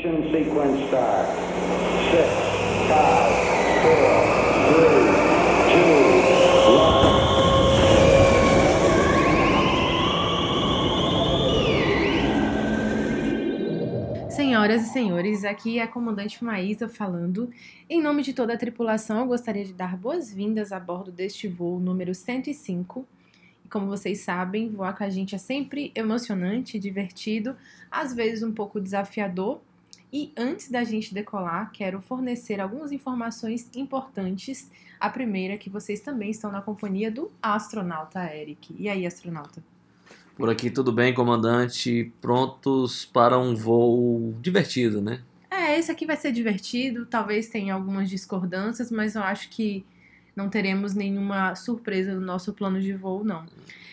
Ignition sequence start. Six, five, four, three, two, one. Senhoras e senhores, aqui é a comandante Maísa falando. Em nome de toda a tripulação, eu gostaria de dar boas-vindas a bordo deste voo número 105. E como vocês sabem, voar com a gente é sempre emocionante, divertido, às vezes um pouco desafiador. E antes da gente decolar, quero fornecer algumas informações importantes. A primeira é que vocês também estão na companhia do astronauta Eric. E aí, astronauta? Por aqui tudo bem, comandante? Prontos para um voo divertido, né? É, esse aqui vai ser divertido, talvez tenha algumas discordâncias, mas eu acho que não teremos nenhuma surpresa no nosso plano de voo, não.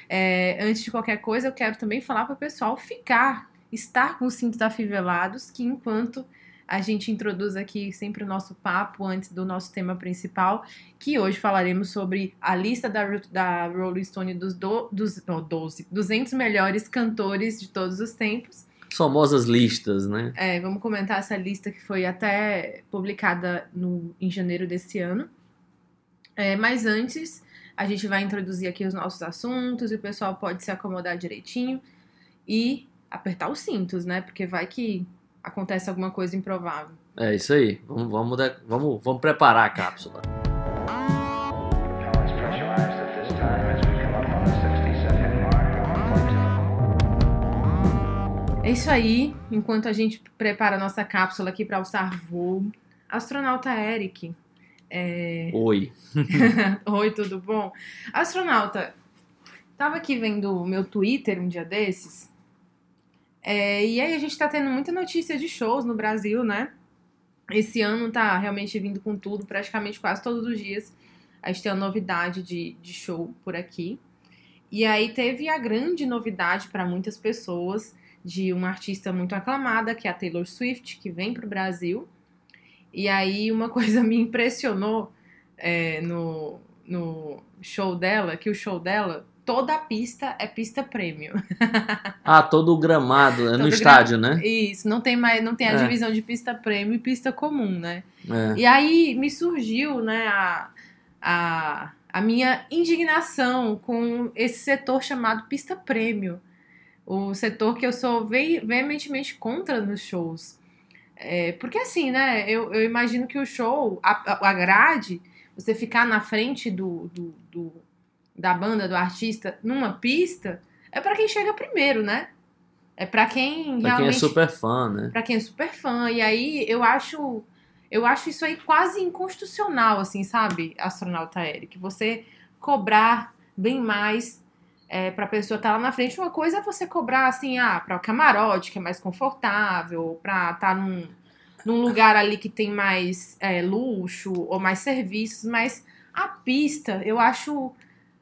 É, antes de qualquer coisa, eu quero também falar para o pessoal ficar, estar com os cintos afivelados, que enquanto a gente introduz aqui sempre o nosso papo antes do nosso tema principal, que hoje falaremos sobre a lista da, da Rolling Stone dos, do, dos oh, 12, 200 melhores cantores de todos os tempos. Famosas listas, né? É, vamos comentar essa lista que foi até publicada no, em janeiro desse ano. É, mas antes, a gente vai introduzir aqui os nossos assuntos e o pessoal pode se acomodar direitinho e apertar os cintos, né? Porque vai que acontece alguma coisa improvável. É isso aí. Vamos, vamos, vamos, vamos preparar a cápsula. Now it's pressurized at this time as we come up on the 60 second mark of 1.2. É isso aí. Enquanto a gente prepara a nossa cápsula aqui para alçar voo, astronauta Eric. é, Oi. Oi, tudo bom? Astronauta, tava aqui vendo o meu Twitter um dia desses. É, e aí a gente tá tendo muita notícia de shows no Brasil, né? Esse ano tá realmente vindo com tudo, praticamente quase todos os dias. A gente tem uma novidade de, de show por aqui. E aí teve a grande novidade para muitas pessoas de uma artista muito aclamada, que é a Taylor Swift, que vem pro Brasil. E aí uma coisa me impressionou é, no, no show dela, que o show dela, toda a pista é pista premium. Ah, todo o gramado, é no Todo estádio, né? Isso, não tem mais, não tem a É. divisão de pista premium e pista comum, né? É. E aí me surgiu, né, a, a, a minha indignação com esse setor chamado pista premium. O setor que eu sou ve veementemente contra nos shows. É, porque assim, né, eu, eu imagino que o show, a, a grade, você ficar na frente do, do, do- da banda, do artista, numa pista, é pra quem chega primeiro, né? É pra quem Pra quem realmente é super fã, né? Pra quem é super fã. E aí eu acho eu acho isso aí quase inconstitucional, assim, sabe, astronauta Eric? Você cobrar bem mais é, pra pessoa estar lá na frente. Uma coisa é você cobrar, assim, ah, pra o camarote, que é mais confortável, pra estar num, num lugar ali que tem mais é, luxo ou mais serviços, mas a pista, eu acho.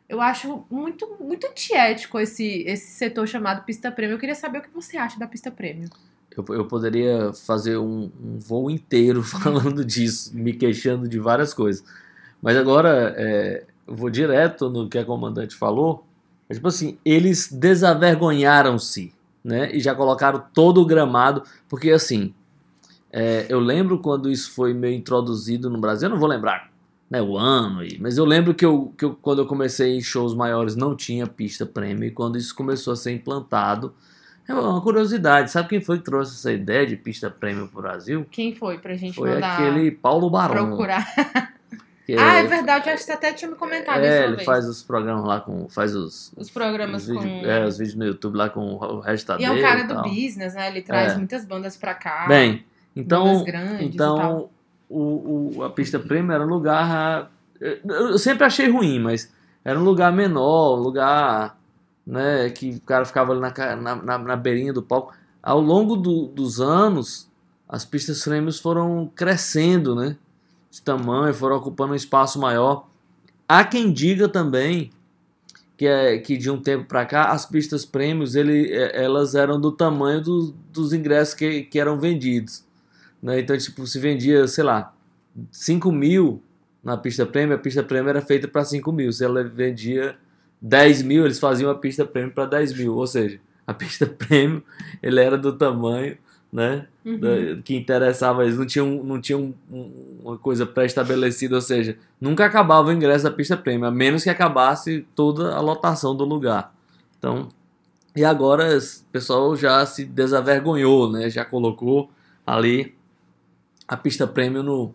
Eu acho muito, muito antiético esse, esse setor chamado pista premium. Eu queria saber o que você acha da pista premium. Eu, eu poderia fazer um, um voo inteiro falando disso, me queixando de várias coisas. Mas agora é, eu vou direto no que a comandante falou. É tipo assim, eles desavergonharam-se, né? E já colocaram todo o gramado, porque assim, é, eu lembro quando isso foi meio introduzido no Brasil, eu não vou lembrar né, o ano, aí, mas eu lembro que, eu, que eu, quando eu comecei em shows maiores não tinha pista premium, e quando isso começou a ser implantado, é uma curiosidade, sabe quem foi que trouxe essa ideia de pista premium pro Brasil? Quem foi pra gente Foi mandar aquele Paulo Barão. procurar? ah, é verdade, acho que você até tinha me comentado isso É, ele vez. faz os programas lá com. Faz os. Os programas os vídeos, com. É, os vídeos no YouTube lá com o resto E é um cara e do business, né? Ele traz É. muitas bandas pra cá. Bem, então. bandas grandes e tal. Então, o, o, a pista premium era um lugar. Eu eu sempre achei ruim, mas era um lugar menor, um lugar né, que o cara ficava ali na, na, na, na beirinha do palco. Ao longo do- dos anos, as pistas premiums foram crescendo, né? De tamanho, foram ocupando um espaço maior. Há quem diga também que, é, que de um tempo para cá as pistas prêmios é, elas eram do tamanho do- dos ingressos que, que eram vendidos. Né? Então, tipo, se vendia, sei lá, 5 mil na pista prêmio, a pista prêmio era feita para 5 mil. Se ela vendia 10 mil, eles faziam a pista prêmio para 10 mil. Ou seja, a pista prêmio ele era do tamanho né? Uhum. da- que interessava eles. Não tinha, um- não tinha um- um- uma coisa pré-estabelecida, ou seja, nunca acabava o ingresso da pista prêmio, a menos que acabasse toda a lotação do lugar. Então, e agora o pessoal já se desavergonhou, né? Já colocou ali a pista prêmio no,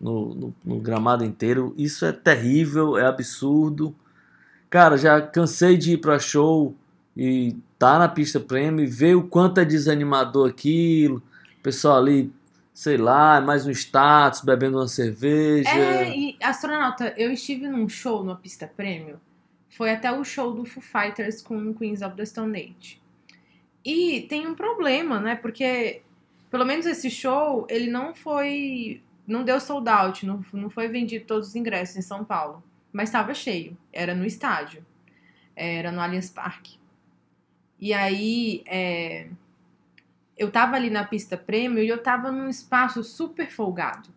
no, no- no gramado inteiro. Isso é terrível, é absurdo. Cara, já cansei de ir pra show e tá na pista prêmio e ver o quanto é desanimador aquilo. Pessoal ali, sei lá, mais um status, bebendo uma cerveja. É, e astronauta, eu estive num show na pista prêmio. Foi até o show do Foo Fighters com Queens of the Stone Age. E tem um problema, né? Porque, pelo menos esse show, ele não foi. Não deu sold out, não, não foi vendido todos os ingressos em São Paulo. Mas estava cheio. Era no estádio. Era no Allianz Parque. E aí, é, eu tava ali na pista prêmio e eu tava num espaço super folgado.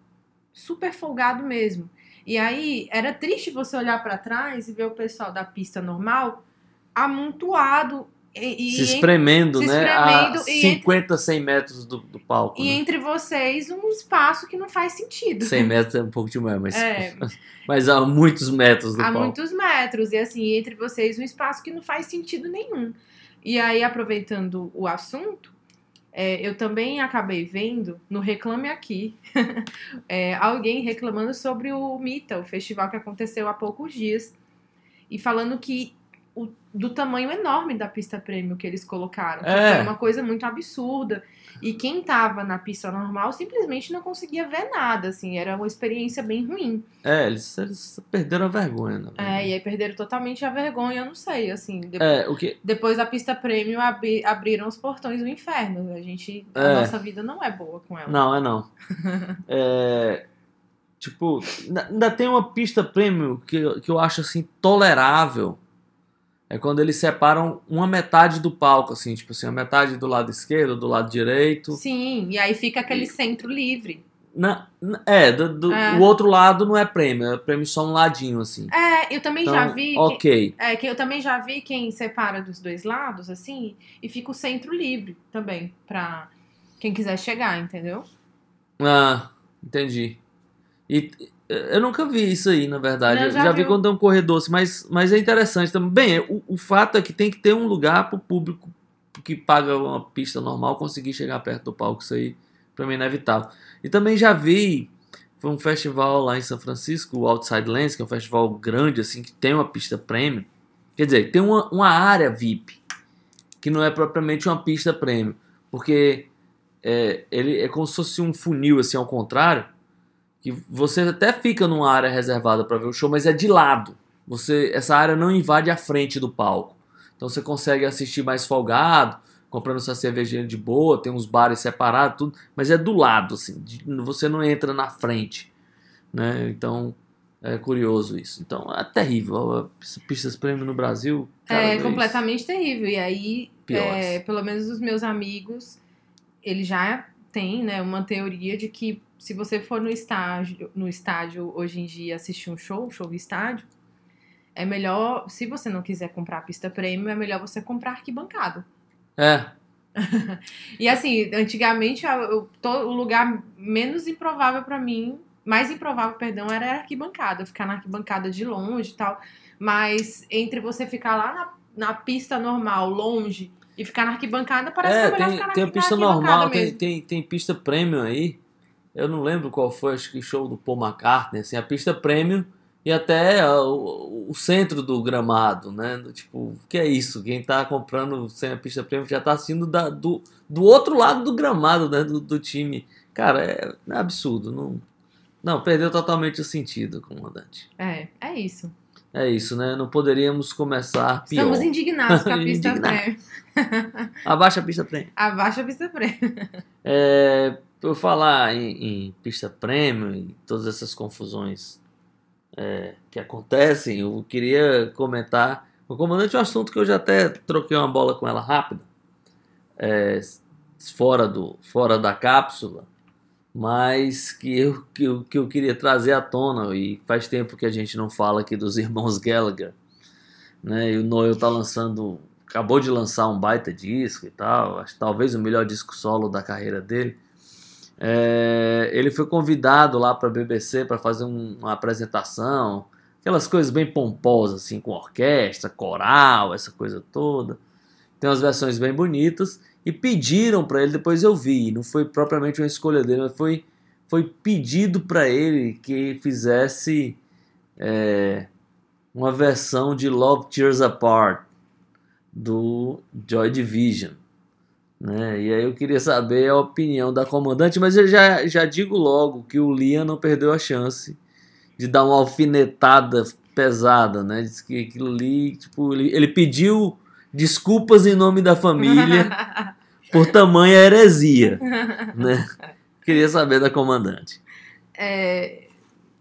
Super folgado mesmo. E aí, era triste você olhar pra trás e ver o pessoal da pista normal amontoado e, se espremendo, se né? espremendo a e 50, 100 metros do, do palco. e né? entre vocês um espaço que não faz sentido. 100 metros é um pouco demais, mas, É. mas há muitos metros do Há palco. muitos metros. E assim, entre vocês um espaço que não faz sentido nenhum. E aí, aproveitando o assunto, é, eu também acabei vendo no Reclame Aqui é, alguém reclamando sobre o Mita, o festival que aconteceu há poucos dias, e falando que o- do tamanho enorme da pista prêmio que eles colocaram. É. Foi uma coisa muito absurda. E quem tava na pista normal simplesmente não conseguia ver nada, assim, era uma experiência bem ruim. É, eles, eles perderam a vergonha. na verdade. É, e aí perderam totalmente a vergonha, eu não sei, assim. de- É, o que, Depois da pista prêmio, abri- abriram os portões do inferno. A gente. A É. nossa vida não é boa com ela. Não, é não. É, tipo, ainda- tem uma pista premium que, eu- que eu acho assim tolerável. É quando eles separam uma metade do palco, assim, tipo assim, a metade do lado esquerdo, do lado direito. Sim, e aí fica aquele centro livre. Na, é, do, do- É. o outro lado não é prêmio, é prêmio só um ladinho, assim. É, eu também Então, já vi. que- ok. é, que eu também já vi quem separa dos dois lados, assim, e fica o centro livre também, pra quem quiser chegar, entendeu? Ah, entendi. E eu nunca vi isso aí, na verdade. Eu já já vi quando tem um corredor, assim, mas, mas é interessante também. Bem, o, o fato é que tem que ter um lugar para o público que paga uma pista normal conseguir chegar perto do palco. Isso aí, para mim, é inevitável. E também já vi, foi um festival lá em São Francisco, o Outside Lands, que é um festival grande, assim, que tem uma pista premium. Quer dizer, tem uma, uma área VIP, que não é propriamente uma pista premium. Porque é, ele é como se fosse um funil, assim, ao contrário, que você até fica numa área reservada para ver o show, mas é de lado. Você, essa área não invade a frente do palco. Então você consegue assistir mais folgado, comprando sua cervejinha de boa, tem uns bares separados, tudo, mas é do lado, assim, você não entra na frente, né? Então é curioso isso. Então é terrível. As Pistas prêmio no Brasil é vez completamente terrível. E aí, é, pelo menos os meus amigos, eles já têm, né, uma teoria de que se você for no estádio, no estádio hoje em dia assistir um show, show de estádio, é melhor, se você não quiser comprar a pista premium, é melhor você comprar arquibancada. É, E assim, antigamente eu- to- o lugar menos improvável pra mim, mais improvável, perdão, era a arquibancada, ficar na arquibancada de longe e tal. Mas entre você ficar lá na, na pista normal, longe, e ficar na arquibancada, parece É, que é melhor tem, ficar na, tem a na pista normal, tem, tem, tem pista premium aí. Eu não lembro qual foi, acho que show do Paul McCartney, assim, a pista premium e até o, o centro do gramado, né? Tipo, o que é isso? Quem tá comprando sem a pista premium já tá assistindo da, do, do outro lado do gramado, né? Do, do time. Cara, é, é absurdo. Não, não, perdeu totalmente o sentido, comandante. É, é isso. É isso, né? Não poderíamos começar pior. Estamos indignados com a pista premium. Abaixa a pista premium. Abaixa a pista premium. É, por falar em, em pista premium e todas essas confusões é, que acontecem, eu queria comentar com o comandante um assunto que eu já até troquei uma bola com ela rápida, é, fora, do, fora da cápsula, mas que eu, que, eu, que eu queria trazer à tona, e faz tempo que a gente não fala aqui dos irmãos Gallagher, né? E o Noel tá lançando acabou de lançar um baita disco e tal, acho talvez o melhor disco solo da carreira dele. É, ele foi convidado lá para a BBC para fazer um- uma apresentação, aquelas coisas bem pomposas, assim, com orquestra, coral, essa coisa toda. Tem umas versões bem bonitas e pediram para ele, depois eu vi, não foi propriamente uma escolha dele, mas foi, foi pedido para ele que fizesse é, uma versão de Love Tears Apart do Joy Division. Né? E aí eu queria saber a opinião da comandante, mas eu já, já digo logo que o Liam não perdeu a chance de dar uma alfinetada pesada, né? Diz que aquilo ali, tipo, ele, ele pediu desculpas em nome da família por tamanha heresia, né? Queria saber da comandante. É,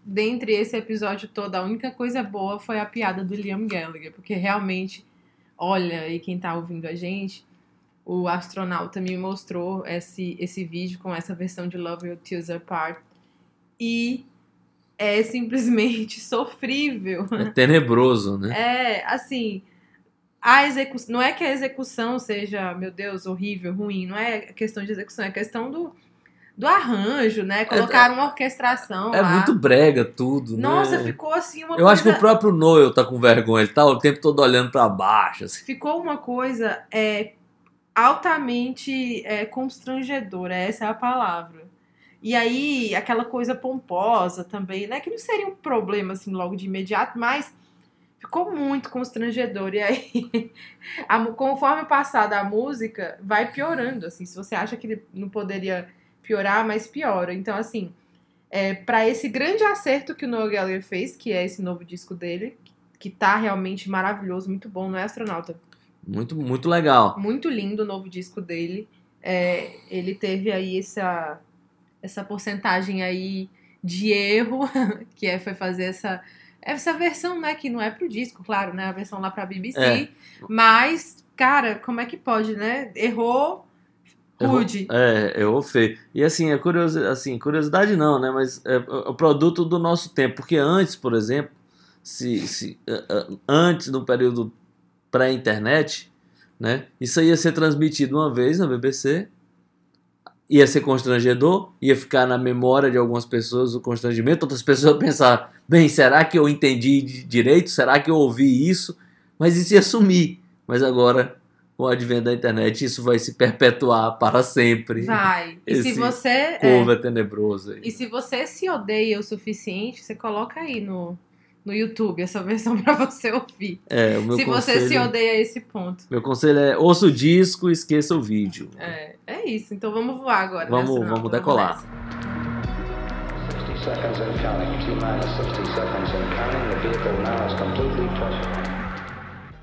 dentre esse episódio todo, a única coisa boa foi a piada do Liam Gallagher, porque realmente, olha, e quem tá ouvindo a gente, o astronauta me mostrou esse, esse vídeo com essa versão de Love Your Tears Apart e é simplesmente sofrível. É tenebroso, né? É, assim, a execução. Não é que a execução seja, meu Deus, horrível, ruim. Não é questão de execução, é questão do, do arranjo, né? Colocaram uma orquestração É lá. muito brega tudo, Nossa, né? ficou assim uma Eu coisa. acho que o próprio Noel tá com vergonha, ele tá o tempo todo olhando pra baixo, assim. Ficou uma coisa é, altamente é, constrangedora, essa é a palavra. E aí, aquela coisa pomposa também, né? Que não seria um problema, assim, logo de imediato, mas ficou muito constrangedor. E aí, a conforme passada a música, vai piorando, assim. Se você acha que ele não poderia piorar, mas piora. Então, assim, é, para esse grande acerto que o Noel Gallagher fez, que é esse novo disco dele, que tá realmente maravilhoso, muito bom, não é, astronauta? Muito, muito legal. Muito lindo o novo disco dele. É, ele teve aí essa, essa porcentagem aí de erro, que é, foi fazer essa, essa versão, né? Que não é pro disco, claro, né? A versão lá pra BBC. É. Mas, cara, como é que pode, né? Errou Errou- rude. É, errou feio. E assim, é curioso, assim, curiosidade não, né? Mas é o produto do nosso tempo. Porque antes, por exemplo, se, se antes do período pré-internet, né? Isso aí ia ser transmitido uma vez na BBC, ia ser constrangedor, ia ficar na memória de algumas pessoas o constrangimento, outras pessoas iam pensar, bem, será que eu entendi di- direito? Será que eu ouvi isso? Mas isso ia sumir. Mas agora, com o advento da internet, isso vai se perpetuar para sempre. Vai. E se Esse você. é, Povo é tenebroso aí. E se você se odeia o suficiente, você coloca aí no, no YouTube essa versão pra você ouvir. É, o meu se conselho, você se odeia a esse ponto. Meu conselho é ouça o disco e esqueça o vídeo. É, é isso. Então vamos voar agora. Vamos- né, vamos decolar. nessa. 60 seconds and counting. T minus 60 seconds and counting. The vehicle now is completely touched.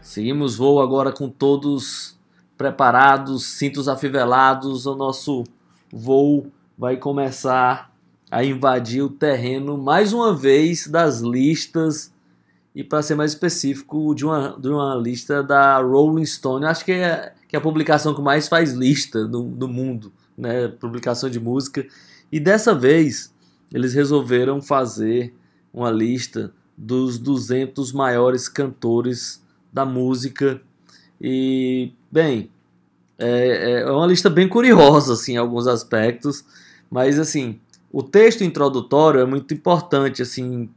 Seguimos voo agora com todos preparados, cintos afivelados. O nosso voo vai começar a invadir o terreno mais uma vez das listas e para ser mais específico de uma, de uma lista da Rolling Stone. Acho que é, que é a publicação que mais faz lista do, do mundo, né? Publicação de música. E dessa vez eles resolveram fazer uma lista dos 200 maiores cantores da música. E, bem, é, é uma lista bem curiosa, assim, em alguns aspectos. Mas, assim, o texto introdutório é muito importante, assim,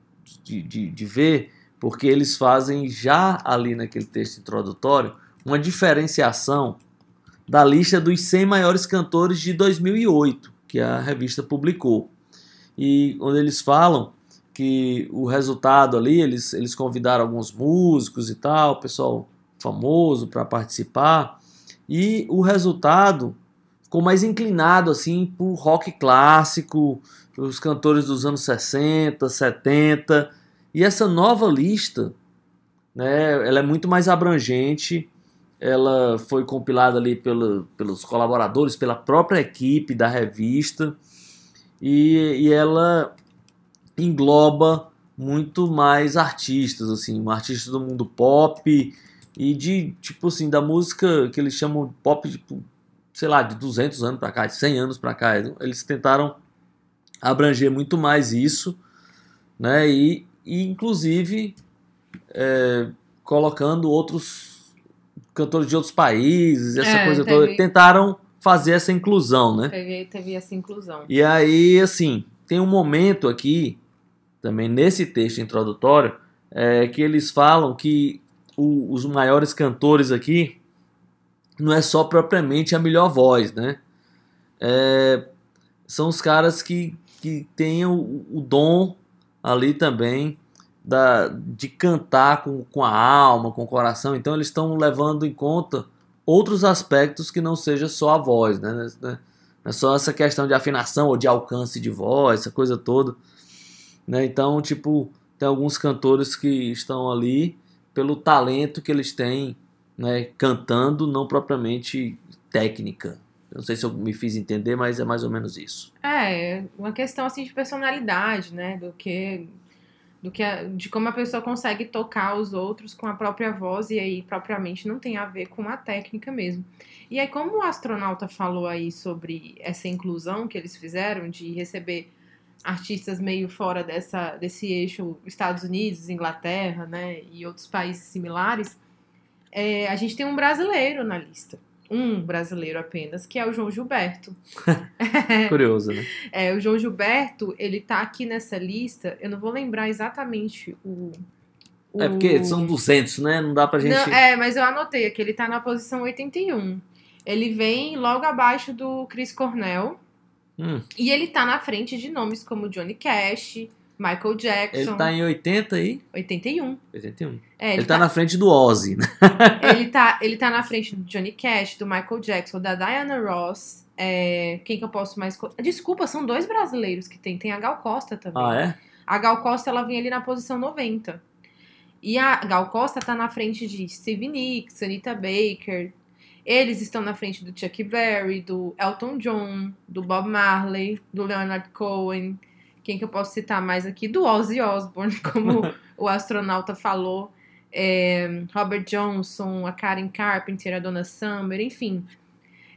de, de, de ver, porque eles fazem já ali naquele texto introdutório uma diferenciação da lista dos 100 maiores cantores de 2008, que a revista publicou. E onde eles falam que o resultado ali, eles, eles convidaram alguns músicos e tal, pessoal famoso para participar, e o resultado ficou mais inclinado assim por rock clássico, os cantores dos anos 60, 70, e essa nova lista, né, ela é muito mais abrangente, ela foi compilada ali pelo, pelos colaboradores, pela própria equipe da revista, e, e ela engloba muito mais artistas, assim, artistas do mundo pop e de, tipo assim, da música que eles chamam pop, tipo, sei lá, de 200 anos para cá, de 100 anos para cá. Eles tentaram abranger muito mais isso, né, e, e inclusive é, colocando outros cantores de outros países, essa É, coisa teve- toda. Tentaram fazer essa inclusão, né? Teve, teve essa inclusão. E aí, assim, tem um momento aqui, também nesse texto introdutório, é, que eles falam que o- os maiores cantores aqui não é só propriamente a melhor voz, né? É, são os caras que, que têm o, o dom ali também da, de cantar com, com a alma, com o coração. Então eles estão levando em conta outros aspectos que não seja só a voz, né? Não é só essa questão de afinação ou de alcance de voz, essa coisa toda. Né? Então, tipo, tem alguns cantores que estão ali pelo talento que eles têm né, cantando, não propriamente técnica. Não sei se eu me fiz entender, mas é mais ou menos isso. É, uma questão assim de personalidade, né? Do que do que a- de como a pessoa consegue tocar os outros com a própria voz e aí propriamente não tem a ver com a técnica mesmo. E aí como o astronauta falou aí sobre essa inclusão que eles fizeram de receber artistas meio fora dessa desse eixo Estados Unidos, Inglaterra, né, e outros países similares, é, a gente tem um brasileiro na lista. Um brasileiro apenas, que é o João Gilberto. Curioso, né? É, o João Gilberto, ele tá aqui nessa lista, eu não vou lembrar exatamente o. o... É porque são 200, né? Não dá pra gente. Não, é, mas eu anotei aqui, ele tá na posição 81. Ele vem logo abaixo do Chris Cornell. Hum, E ele tá na frente de nomes como Johnny Cash, Michael Jackson. ele tá em 80 aí? 81. 81. É, Ele, tá, na frente do Ozzy, né? ele, tá, ele tá na frente do Johnny Cash, do Michael Jackson, da Diana Ross. é, quem que eu posso mais. Desculpa, são dois brasileiros que tem. Tem a Gal Costa também. Ah, é? A Gal Costa ela vem ali na posição 90. E a Gal Costa tá na frente de Stevie Nicks, Anita Baker. Eles estão na frente do Chuck Berry, do Elton John, do Bob Marley, do Leonard Cohen. Quem que eu posso citar mais aqui? Do Ozzy Osbourne, como o astronauta falou. É, Robert Johnson, a Karen Carpenter, a Donna Summer, enfim.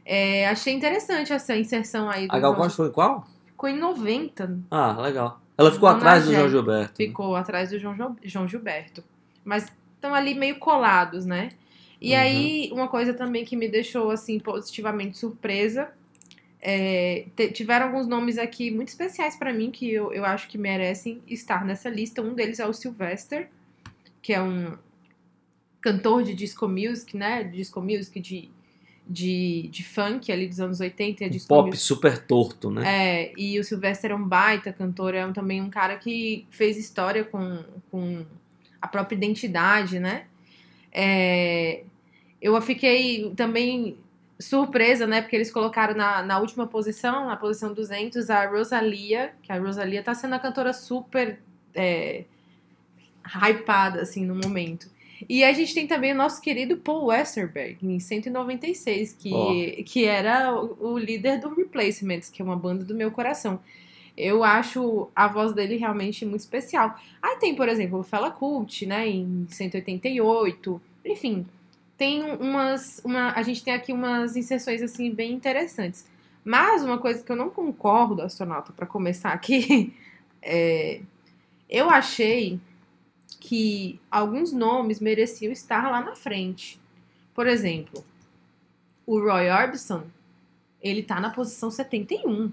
É, achei interessante essa inserção aí do A Gal Costa foi qual? Ficou em 90, Ah, legal. Ela ficou atrás do João. Gilberto. ficou atrás do João, João Gilberto. Mas estão ali meio colados, né? E Uhum. aí, uma coisa também que me deixou, assim, positivamente surpresa. É, tiveram alguns nomes aqui muito especiais pra mim que eu, eu acho que merecem estar nessa lista. Um deles é o Sylvester, que é um cantor de disco music, né? De disco music de, de, de funk ali dos anos 80 e Um disco pop music. super torto, né? É, e o Sylvester é um baita cantor, é um- também um cara que fez história com, com a própria identidade, né? É, eu fiquei também surpresa, né? Porque eles colocaram na, na última posição, na posição 200, a Rosalia, que a Rosalia tá sendo a cantora super é, hypada, assim, no momento. E a gente tem também o nosso querido Paul Westerberg, em 196, que, Ó. que era o, o líder do Replacements, que é uma banda do meu coração. Eu acho a voz dele realmente muito especial. Aí tem, por exemplo, o Fela Cult, né, em 188. Enfim, tem umas. Uma, a gente tem aqui umas inserções assim bem interessantes. Mas uma coisa que eu não concordo, astronauta, para começar aqui, é, eu achei que alguns nomes mereciam estar lá na frente. Por exemplo, o Roy Orbison, ele tá na posição 71.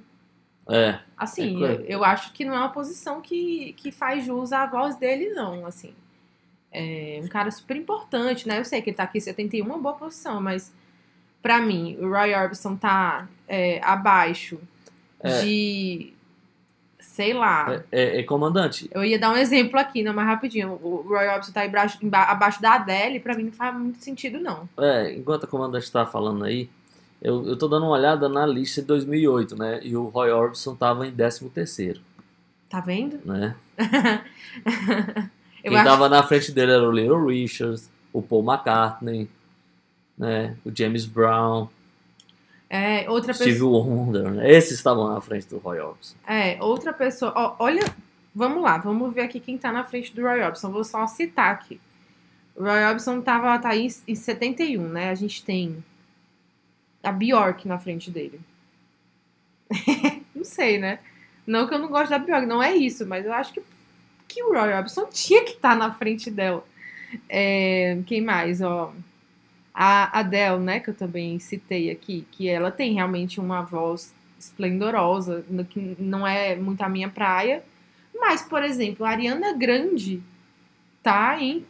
É. Assim, É coisa. eu, eu acho que não é uma posição que, que faz jus à voz dele, não, assim. É um cara super importante, né? Eu sei que ele tá aqui em 71, uma boa posição, mas pra mim, o Roy Orbison tá é, abaixo É. de, sei lá, É, é comandante. eu ia dar um exemplo aqui, não, mais rapidinho. O Roy Orbison tá emba- abaixo da Adele, pra mim não faz muito sentido, não. É, enquanto a comandante tá falando aí, eu, eu tô dando uma olhada na lista de 2008, né? E o Roy Orbison tava em 13 terceiro, Tá vendo? né? eu Quem acho tava na frente dele era o Little Richards, o Paul McCartney, né? O James Brown, é, outra Steve pessoa. Wonder, né? Esses estavam na frente do Roy Orbison. É, outra pessoa. ó, olha, vamos lá, vamos ver aqui quem tá na frente do Roy Orbison. Vou só citar aqui. O Roy Orbison tava, tá aí em 71, né? A gente tem a Bjork na frente dele. não sei, né? Não que eu não gosto da Bjork, não é isso, mas eu acho que, que o Roy Orbison tinha que estar na frente dela. É, quem mais, ó? A Adele, né, que eu também citei aqui, que ela tem realmente uma voz esplendorosa, que não é muito a minha praia. Mas, por exemplo, a Ariana Grande tá em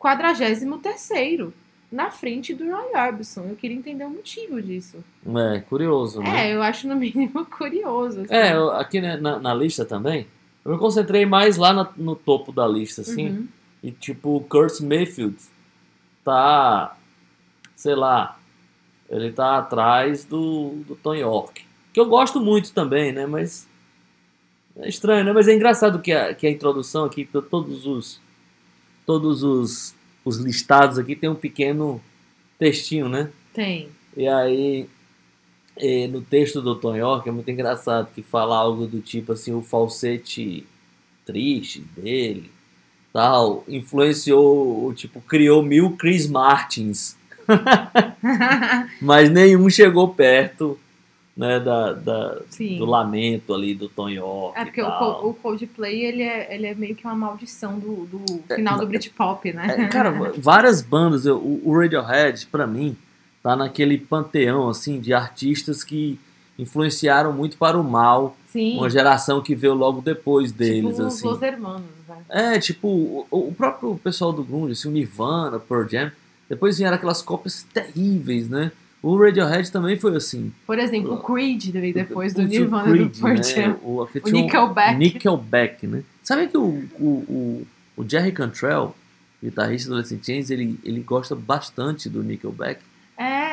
43º, na frente do Roy Orbison. Eu queria entender o motivo disso. É, curioso, né? É, eu acho no mínimo curioso. assim. É, aqui né, na, na lista também, eu me concentrei mais lá na- no topo da lista, assim. Uhum. E tipo, o Kurt Mayfield tá, sei lá, ele tá atrás do, do Tom York. Que eu gosto muito também, né? Mas é estranho, né? Mas é engraçado que a, que a introdução aqui, to- todos os todos os, os listados aqui tem um pequeno textinho, né? Tem. E aí, eh, no texto do Tom York é muito engraçado que fala algo do tipo assim, o falsete triste dele, tal, influenciou, o tipo, criou mil Chris Martins, mas nenhum chegou perto, né, da, da- do lamento ali do Tom York É porque o, o Coldplay, ele é, ele é meio que uma maldição do, do final do Britpop, né? É, cara, várias bandas, eu- o, Radiohead, pra mim, tá naquele panteão, assim, de artistas que influenciaram muito para o mal Sim, uma geração que veio logo depois deles, tipo assim. os Hermanos, né? É, tipo, o, o próprio pessoal do grunge, assim, o Nirvana, Pearl Jam, depois vieram aquelas cópias terríveis, né? O Radiohead também foi assim. Por exemplo, o Creed veio depois do Nirvana Creed, do Pearl né? Jam. O, O Nickelback. Nickelback, né? Sabe que o, o, o, o Jerry Cantrell, guitarrista do Alice in Chains, ele, ele gosta bastante do Nickelback.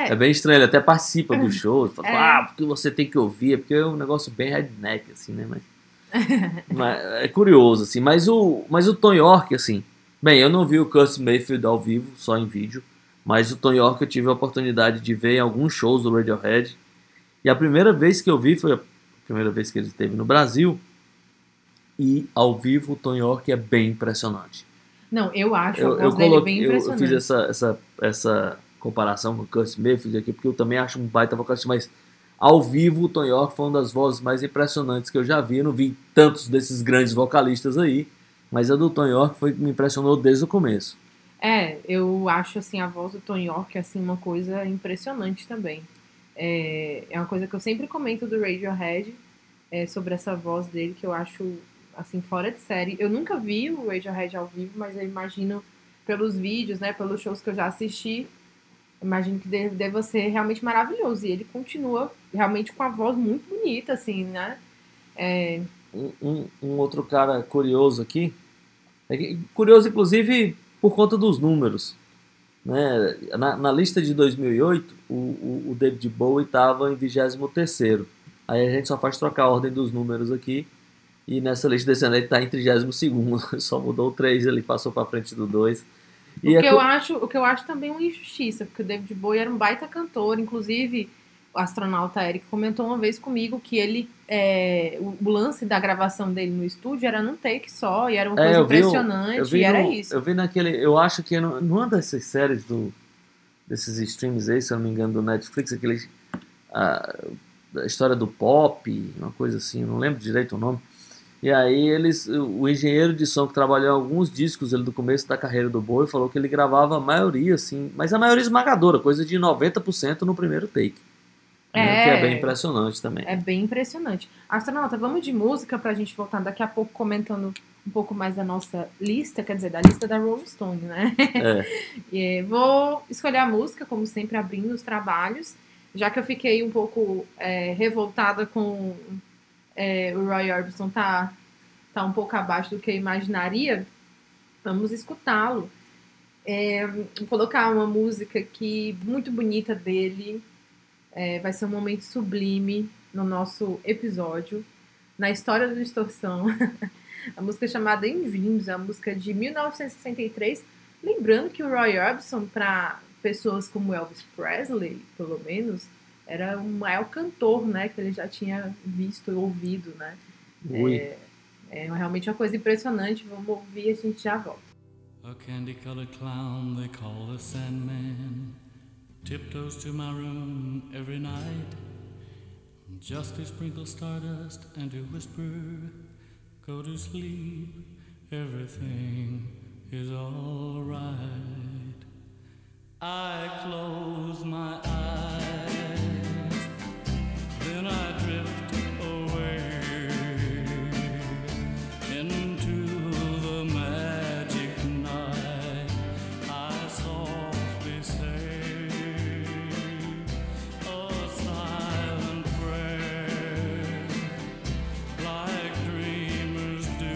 É É, bem estranho, ele até participa dos shows, fala, É. ah, porque você tem que ouvir, é porque é um negócio bem redneck, assim, né? Mas, mas é curioso, assim. Mas o, mas o Tom York, assim, bem, eu não vi o Curtis Mayfield ao vivo, só em vídeo, mas o Tom York eu tive a oportunidade de ver em alguns shows do Radiohead. E a primeira vez que eu vi foi a primeira vez que ele esteve no Brasil. E ao vivo o Tom York é bem impressionante. não, eu acho Eu, eu, coloquei, bem eu, eu impressionante. fiz essa, essa, essa comparação com o Curtis Mayfield aqui, porque eu também acho um baita vocalista, mas ao vivo o Tom York foi uma das vozes mais impressionantes que eu já vi. Eu não vi tantos desses grandes vocalistas aí, mas a do Tom York foi me impressionou desde o começo. É, eu acho assim a voz do Tom York assim uma coisa impressionante também. É, é uma coisa que eu sempre comento do Radiohead é, sobre essa voz dele que eu acho assim fora de série. Eu nunca vi o Radiohead ao vivo, mas eu imagino pelos vídeos, né, pelos shows que eu já assisti, imagino que deve, ser realmente maravilhoso. E ele continua realmente com a voz muito bonita, assim, né? É, Um, um, um outro cara curioso aqui, é curioso inclusive por conta dos números. Né? Na, na lista de 2008, o, o, o David Bowie estava em 23º. Aí a gente só faz trocar a ordem dos números aqui. E nessa lista desse ano ele está em 32º. Só mudou o 3, ele passou para frente do 2. O E que, é eu acho, o que eu acho também uma injustiça, porque o David Bowie era um baita cantor, inclusive o astronauta Eric comentou uma vez comigo que ele é, o, lance da gravação dele no estúdio era num take só, e era uma É, coisa eu vi impressionante, eu vi e era no- isso. Eu vi naquele. Eu acho que no- numa dessas séries do. Desses streams aí, se eu não me engano, do Netflix, aquele. A, a história do pop, uma coisa assim, não lembro direito o nome. E aí eles. O engenheiro de som que trabalhou alguns discos ele, do começo da carreira do Bowie falou que ele gravava a maioria, assim, mas a maioria esmagadora, coisa de 90% no primeiro take. né, É. Que é bem impressionante também. É bem impressionante. Astronauta, vamos de música pra gente voltar daqui a pouco comentando um pouco mais da nossa lista, quer dizer, da lista da Rolling Stone, né? É. E vou escolher a música, como sempre, abrindo os trabalhos. Já que eu fiquei um pouco é, revoltada com é, o Roy Orbison tá, tá um pouco abaixo do que eu imaginaria, vamos escutá-lo. É, vou colocar uma música que muito bonita dele. É, vai ser um momento sublime no nosso episódio. Na história do Distorção. a música chamada Envindos, é uma música de 1963. Lembrando que o Roy Orbison, para pessoas como Elvis Presley, pelo menos, era o maior cantor, né? Que ele já tinha visto e ouvido, né? Ui. É, é realmente uma coisa impressionante. Vamos ouvir e a gente já volta. A candy colored clown they call the Sandman tiptoes to my room every night just to sprinkle stardust and to whisper, Go to sleep, everything is alright. I close my eyes, then I drift away into the magic night. I softly say a silent prayer, like dreamers do.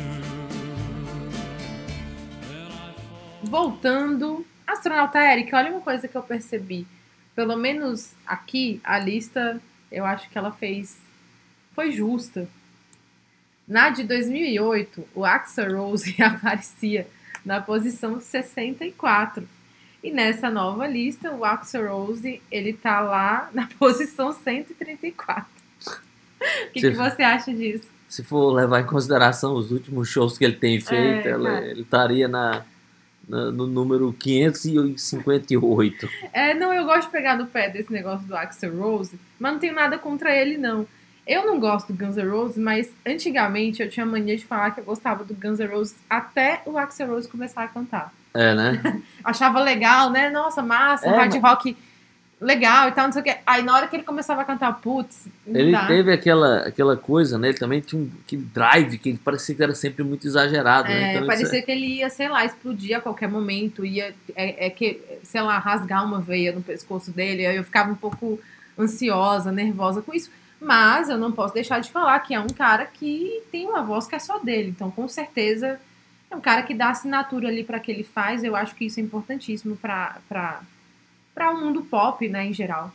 Voltando, astronauta Eric, olha uma coisa que eu percebi. Pelo menos aqui, a lista, eu acho que ela fez. Foi justa. Na de 2008, o Axel Rose aparecia na posição 64. E nessa nova lista, o Axel Rose, ele tá lá na posição 134. O que, Você- que você acha disso? Se for levar em consideração os últimos shows que ele tem feito, É, ela- cara. ele estaria na- no número 558. É, não, eu gosto de pegar no pé desse negócio do Axel Rose, mas não tenho nada contra ele, não. Eu não gosto do Guns N' Roses, mas antigamente eu tinha mania de falar que eu gostava do Guns N' Roses até o Axel Rose começar a cantar. É, né? Achava legal, né? Nossa, massa, É, hard mas- rock legal e tal, não sei o que. Aí na hora que ele começava a cantar, putz, Ele dá. teve aquela, aquela coisa, né? Ele também tinha um, aquele drive que ele parecia que era sempre muito exagerado, né? É, Então, isso parecia que ele ia, sei lá, explodir a qualquer momento, ia, é, é que, sei lá, rasgar uma veia no pescoço dele, aí eu ficava um pouco ansiosa, nervosa com isso. Mas eu não posso deixar de falar que é um cara que tem uma voz que é só dele, então com certeza é um cara que dá assinatura ali para que ele faz, eu acho que isso é importantíssimo para para o mundo pop, né, em geral.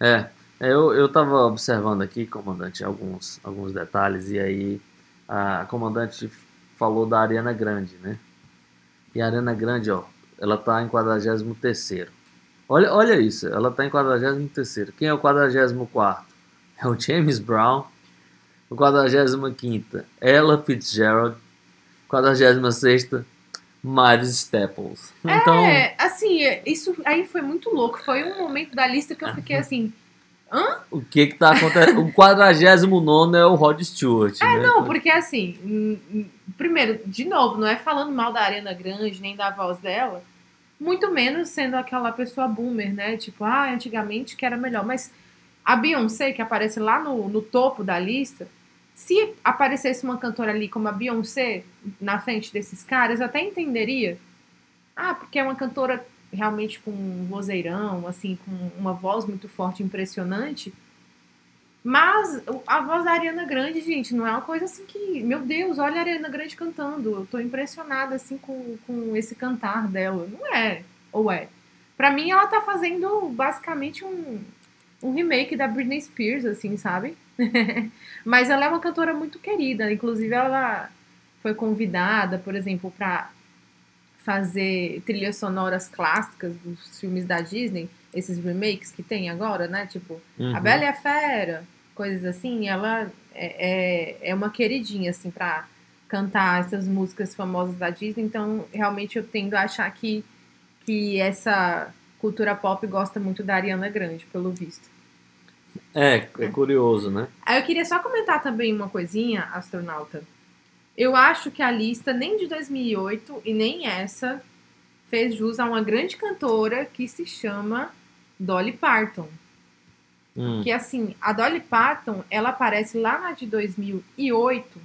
É, é, eu, eu tava observando aqui, comandante, alguns, alguns detalhes, e aí a comandante falou da Ariana Grande, né? E a Ariana Grande, ó, ela tá em 43º. Olha, olha isso, ela tá em 43º. Quem é o 44º? É o James Brown. O 45º, Ella Fitzgerald. 46º, Mavis Staples. Então, É, assim, isso aí foi muito louco. Foi um momento da lista que eu fiquei assim, o que que tá acontecendo? O 49 é o Rod Stewart, né? Não, porque assim, primeiro, de novo, não é falando mal da Ariana Grande nem da voz dela, muito menos sendo aquela pessoa boomer, né? Tipo, ah, antigamente que era melhor. Mas a Beyoncé, que aparece lá no, no topo da lista, se aparecesse uma cantora ali como a Beyoncé na frente desses caras, eu até entenderia. Ah, porque é uma cantora realmente com um vozeirão, assim, com uma voz muito forte, impressionante. Mas a voz da Ariana Grande, gente, não é uma coisa assim que. Meu Deus, olha a Ariana Grande cantando. Eu tô impressionada, assim, com, com esse cantar dela. Não é. Ou é? Pra mim, ela tá fazendo basicamente um, um remake da Britney Spears, assim, sabe? Mas ela é uma cantora muito querida. Inclusive, ela foi convidada, por exemplo, pra fazer trilhas sonoras clássicas dos filmes da Disney, esses remakes que tem agora, né? Tipo, Uhum. a Bela e a Fera, coisas assim, ela é, é, é uma queridinha, assim, pra cantar essas músicas famosas da Disney. Então, realmente, eu tendo a achar que, que essa cultura pop gosta muito da Ariana Grande, pelo visto. É, é curioso, né? Aí eu queria só comentar também uma coisinha, astronauta. Eu acho que a lista nem de 2008 e nem essa fez jus a uma grande cantora que se chama Dolly Parton. Hum. Que assim, a Dolly Parton, ela aparece lá na de 2008,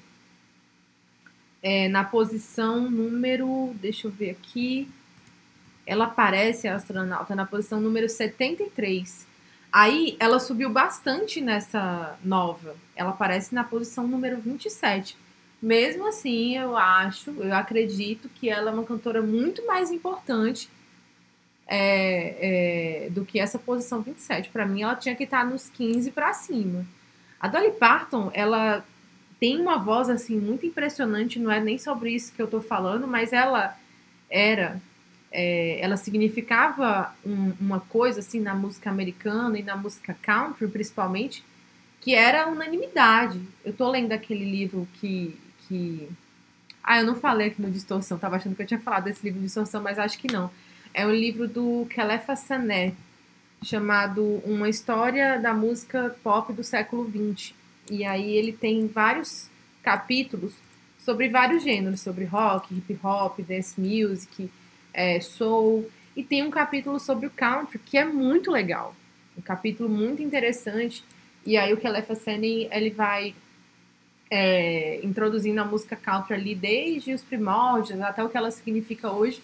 é, na posição número, deixa eu ver aqui, ela aparece, a astronauta, na posição número 73. Aí, ela subiu bastante nessa nova. Ela aparece na posição número 27. Mesmo assim, eu acho, eu acredito que ela é uma cantora muito mais importante é, é, do que essa posição 27. Para mim, ela tinha que estar nos 15 para cima. A Dolly Parton, ela tem uma voz assim muito impressionante, não é nem sobre isso que eu tô falando, mas ela era é, ela significava um- uma coisa assim na música americana e na música country, principalmente, que era unanimidade. Eu tô lendo aquele livro que que ah, eu não falei aqui no Distorção, tava achando que eu tinha falado desse livro Distorção, mas acho que não. É um livro do Kelefa Sané, chamado Uma História da Música Pop do Século XX. E aí ele tem vários capítulos sobre vários gêneros, sobre rock, hip hop, dance music, é, soul. E tem um capítulo sobre o country que é muito legal. Um capítulo muito interessante. E aí o Kelefa Sene, ele vai é, introduzindo a música country ali desde os primórdios até o que ela significa hoje.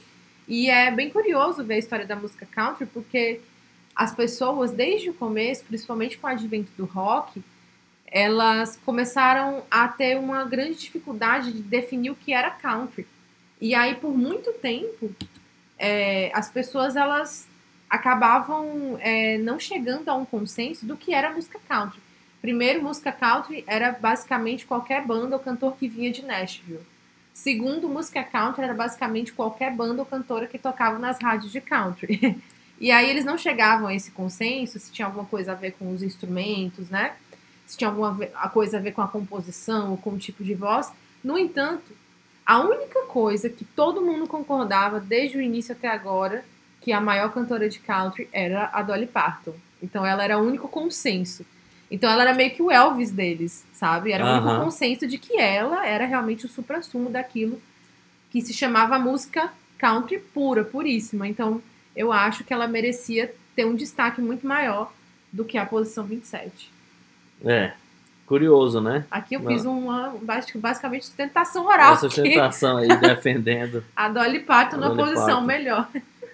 E é bem curioso ver a história da música country, porque as pessoas, desde o começo, principalmente com o advento do rock, elas começaram a ter uma grande dificuldade de definir o que era country. E aí, por muito tempo, é, as pessoas elas acabavam é, não chegando a um consenso do que era música country. Primeiro, música country era basicamente qualquer banda ou cantor que vinha de Nashville. Segundo, música country era basicamente qualquer banda ou cantora que tocava nas rádios de country. E aí eles não chegavam a esse consenso se tinha alguma coisa a ver com os instrumentos, né? Se tinha alguma coisa a ver com a composição ou com o tipo de voz. No entanto, a única coisa que todo mundo concordava desde o início até agora que a maior cantora de country era a Dolly Parton. Então ela era o único consenso. Então ela era meio que o Elvis deles, sabe? Era o único Aham. consenso de que ela era realmente o supra-sumo daquilo que se chamava música country pura, puríssima. Então eu acho que ela merecia ter um destaque muito maior do que a posição 27. É. Curioso, né? Aqui eu Não. fiz uma basic- basicamente sustentação oral. Essa sustentação aí defendendo. A Dolly Parton A na posição Parton. melhor.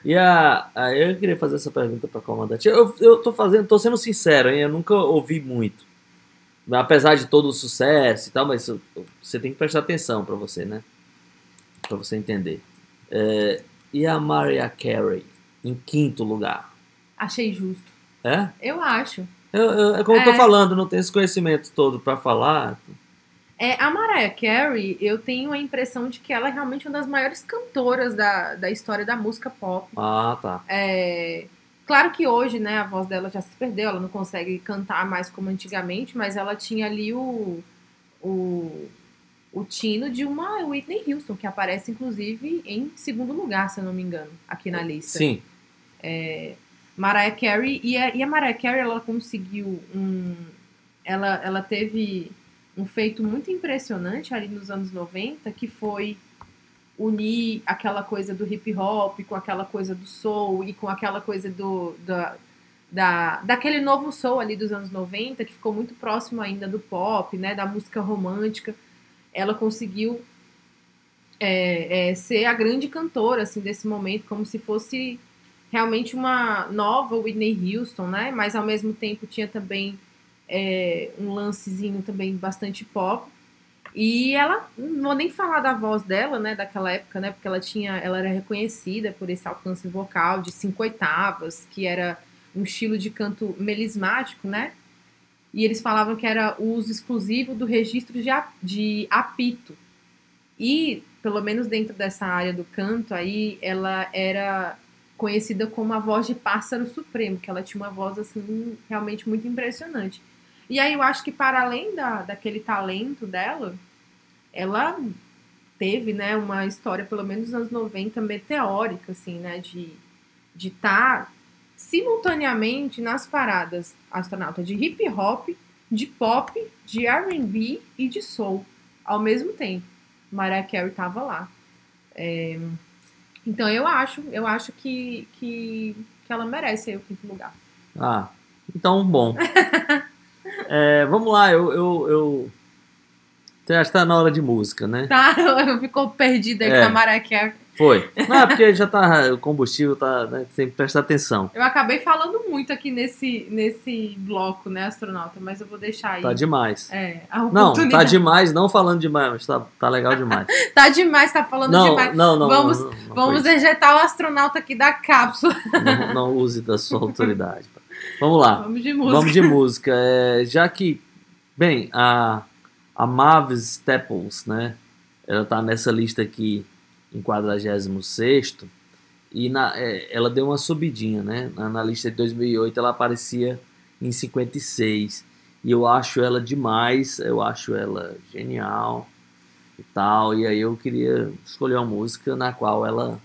E a, a- eu queria fazer essa pergunta para comandante. Eu, eu tô fazendo, tô sendo sincero, hein? Eu nunca ouvi muito. Apesar de todo o sucesso e tal, mas você tem que prestar atenção para você, né? Para você entender. É, e a Mariah Carey em quinto lugar, Achei justo. é? Eu acho. Eu, eu- é como eu tô É. falando, não tenho esse conhecimento todo para falar. É, a Mariah Carey, eu tenho a impressão de que ela é realmente uma das maiores cantoras da, da história da música pop. Ah, tá. É, claro que hoje, né, a voz dela já se perdeu, ela não consegue cantar mais como antigamente, mas ela tinha ali o, o, o tino de uma Whitney Houston, que aparece inclusive em segundo lugar, se eu não me engano, aqui na lista. Sim. Mariah Carey e a, e a Mariah Carey ela conseguiu um ela, ela teve um feito muito impressionante ali nos anos 90 que foi unir aquela coisa do hip hop com aquela coisa do soul e com aquela coisa do da, da daquele novo soul ali dos anos 90 que ficou muito próximo ainda do pop né da música romântica. Ela conseguiu é, é, ser a grande cantora assim desse momento como se fosse realmente uma nova Whitney Houston, né? Mas ao mesmo tempo tinha também é, um lancezinho também bastante pop. E ela, não vou nem falar da voz dela, né, daquela época, né, porque ela tinha, ela era reconhecida por esse alcance vocal de cinco oitavas, que era um estilo de canto melismático, né? E eles falavam que era uso exclusivo do registro de, de apito. E, pelo menos dentro dessa área do canto aí, ela era conhecida como a voz de pássaro supremo, que ela tinha uma voz assim realmente muito impressionante. E aí eu acho que para além da, daquele talento dela, ela teve, né, uma história pelo menos nos anos 90 meteórica assim, né, de de estar simultaneamente nas paradas astronauta de hip hop, de pop, de R&B e de soul ao mesmo tempo. Mariah Carey estava lá. É, então eu acho, eu acho que, que, que ela merece aí o quinto lugar. Ah, então bom. É, vamos lá, eu, eu, eu... Você acha que tá na hora de música, né? Tá? Ficou perdida aí É. com a Carey. Foi. Não, é porque já tá. O combustível tá. Né, tem que prestar atenção. Eu acabei falando muito aqui nesse, nesse bloco, né, astronauta, mas eu vou deixar aí. Tá demais. É, Não, tá demais, não falando demais, mas tá, tá legal demais. Tá demais, tá falando Não, demais. não, não. Vamos- não, não, não Vamos ejetar o astronauta aqui da cápsula. não, não use da sua autoridade. Vamos lá. Vamos de música. Vamos de música. É, já que, bem, a, a Mavis Staples, né? Ela tá nessa lista aqui em 46 e na, é, ela deu uma subidinha, né? Na, na lista de 2008 ela aparecia em 56 e eu acho ela demais, eu acho ela genial e tal. E aí eu queria escolher uma música na qual ela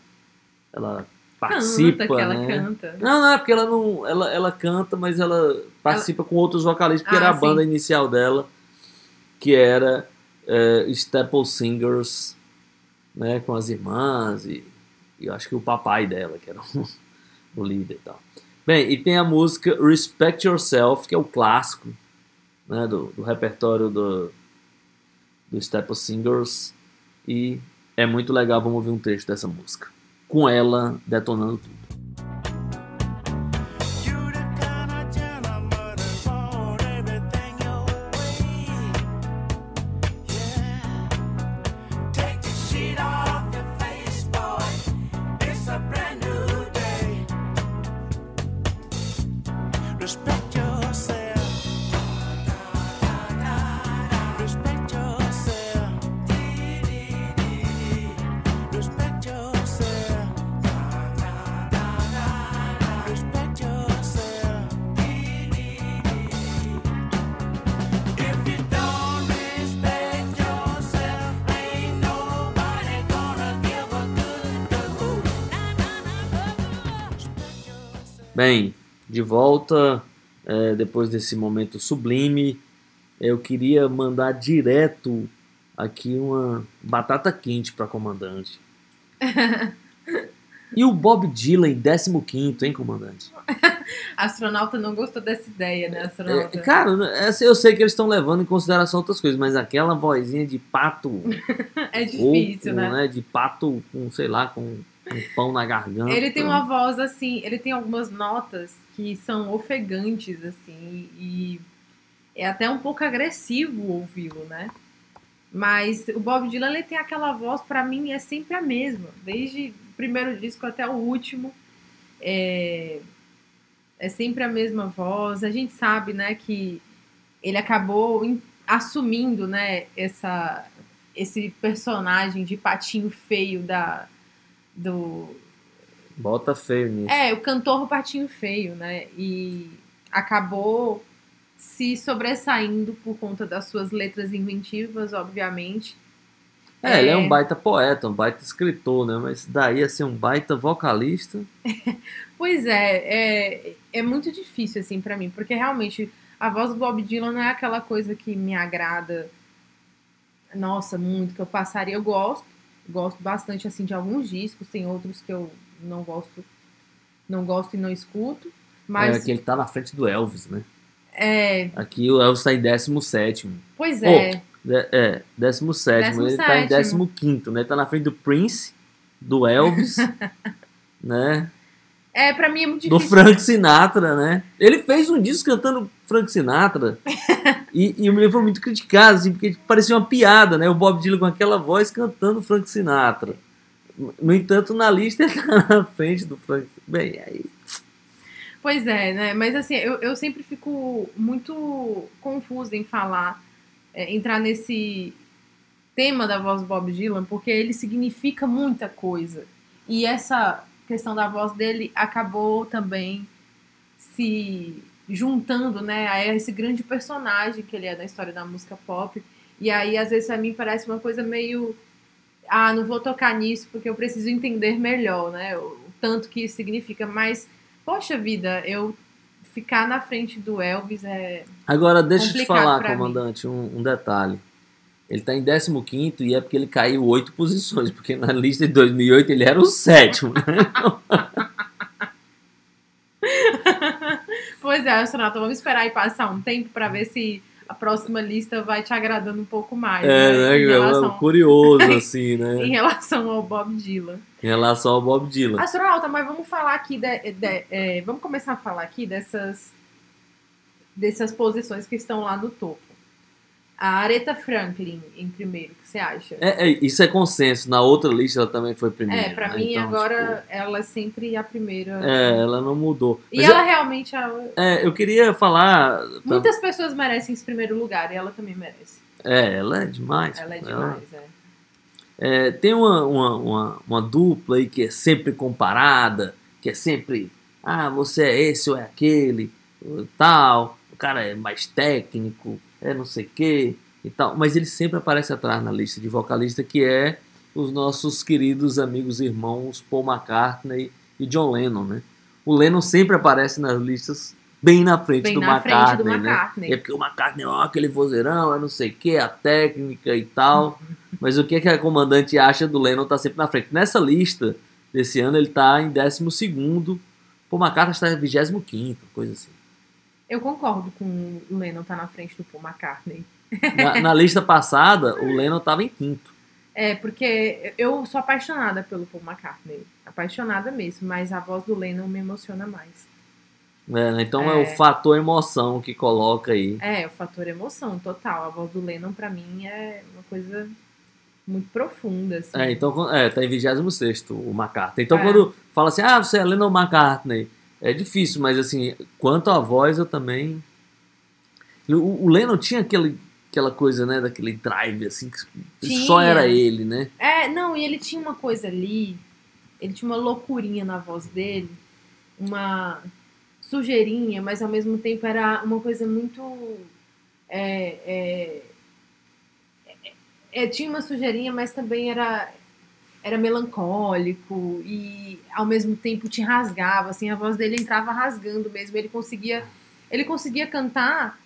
ela participa, canta, que ela né? canta. Não, não, é porque ela não. Ela, ela canta, mas ela participa com outros vocalistas, porque Ah, era a sim. banda inicial dela, que era é, Staple Singers, né? Com as irmãs e, e eu acho que o papai dela, que era um, o líder e tal. Bem, e tem a música Respect Yourself, que é o clássico né, do, do repertório do, do Staple Singers. E é muito legal, vamos ouvir um trecho dessa música. Com ela detonando tudo. Depois desse momento sublime, eu queria mandar direto aqui uma batata quente para comandante. E o Bob Dylan em 15, hein, comandante? Astronauta não gostou dessa ideia, né, É, astronauta? cara, essa eu sei que eles estão levando em consideração outras coisas, mas aquela vozinha de pato É difícil, rouco, né? De pato com, sei lá, com um pão na garganta. Ele tem uma voz assim, ele tem algumas notas que são ofegantes, assim, e é até um pouco agressivo ouvi-lo, né? Mas o Bob Dylan ele tem aquela voz, pra mim, é sempre a mesma, desde o primeiro disco até o último. É, é sempre a mesma voz. A gente sabe, né, que ele acabou assumindo, né, essa, esse personagem de patinho feio da, do, Bota feio nisso. é, o cantor Patinho Feio, né? E acabou se sobressaindo por conta das suas letras inventivas, obviamente. É, ele é É. um baita poeta, um baita escritor, né? Mas daí a ser um baita vocalista. Pois é, é, é muito difícil, assim, pra mim, porque realmente a voz do Bob Dylan não é aquela coisa que me agrada, nossa, muito, que eu passaria. Eu gosto, gosto bastante, assim, de alguns discos, tem outros que eu não gosto, não gosto e não escuto. Mas É que ele tá na frente do Elvis, né? é, Aqui o Elvis tá em 17. pois é. De- É, 17. Ele tá em 17º. 15, né? Ele tá na frente do Prince, do Elvis, né? É, pra mim é muito Do difícil. Frank Sinatra, né? Ele fez um disco cantando Frank Sinatra. e, e ele foi muito criticado, assim, porque parecia uma piada, né? O Bob Dylan com aquela voz cantando Frank Sinatra. No entanto, na lista ele tá na frente do Frank. Bem, aí. Pois é, né? Mas assim, eu, eu sempre fico muito confusa em falar, é, entrar nesse tema da voz do Bob Dylan, porque ele significa muita coisa. E essa questão da voz dele acabou também se juntando, né, a esse grande personagem que ele é da história da música pop. E aí, às vezes, pra mim parece uma coisa meio. Ah, não vou tocar nisso porque eu preciso entender melhor, né? O, tanto que isso significa. Mas, poxa vida, eu ficar na frente do Elvis é. Agora, deixa eu te falar, comandante, um, um detalhe. Ele tá em 15 e é porque ele caiu oito posições, porque na lista de 2008 ele era o sétimo, né? Pois é, astronauta, vamos esperar aí passar um tempo pra ver se a próxima lista vai te agradando um pouco mais. É, né, né? em, é relação, curioso, assim, né? em relação ao Bob Dylan. Em relação ao Bob Dylan. Astronauta, mas vamos falar aqui, de- de- é, vamos começar a falar aqui dessas, dessas posições que estão lá no topo. A Aretha Franklin em primeiro, o que você acha? É, é, isso é consenso. Na outra lista ela também foi primeira. É, pra né? mim Então, agora ela é sempre a primeira. tipo, é, ela não mudou. E Mas ela realmente. ela- é, eu queria falar. Muitas pessoas merecem esse primeiro lugar e ela também merece. É, ela é demais. Ela é demais, é. É, tem uma, uma, uma, uma dupla aí que é sempre comparada, que é sempre, ah, você é esse ou é aquele, tal, o cara é mais técnico, é não sei o que e tal, mas ele sempre aparece atrás na lista de vocalista, que é os nossos queridos amigos e irmãos Paul McCartney e John Lennon, né? O Lennon sempre aparece nas listas bem na frente Bem do na frente McCartney, do né? McCartney. É porque o McCartney, ó, aquele vozeirão, é não sei o que, a técnica e tal. Mas o que, que a comandante acha do Lennon tá sempre na frente? Nessa lista desse ano ele tá em 12 Paul McCartney está em 25, coisa assim. Eu concordo com o Lennon tá na frente do Paul McCartney. Na, na lista passada, o Lennon estava em quinto. É, porque eu sou apaixonada pelo Paul McCartney. Apaixonada mesmo, mas a voz do Lennon me emociona mais. É, né? Então é. É. o fator emoção que coloca aí. É, o fator emoção, total. A voz do Lennon, pra mim, é uma coisa muito profunda, assim. É, então, é, tá em 26 o McCartney. Então, É. quando fala assim, ah, você é Lennon McCartney, é difícil, mas assim, quanto à voz, eu também. O, o Lennon tinha aquele, aquela coisa, né, daquele drive, assim, que só Tinha. era ele, né? É, não, e ele tinha uma coisa ali, ele tinha uma loucurinha na voz dele, uma sujeirinha, mas ao mesmo tempo era uma coisa muito. É, é, é, é, tinha uma sujeirinha, mas também era, era melancólico e ao mesmo tempo te rasgava, assim, a voz dele entrava rasgando mesmo, ele conseguia, ele conseguia cantar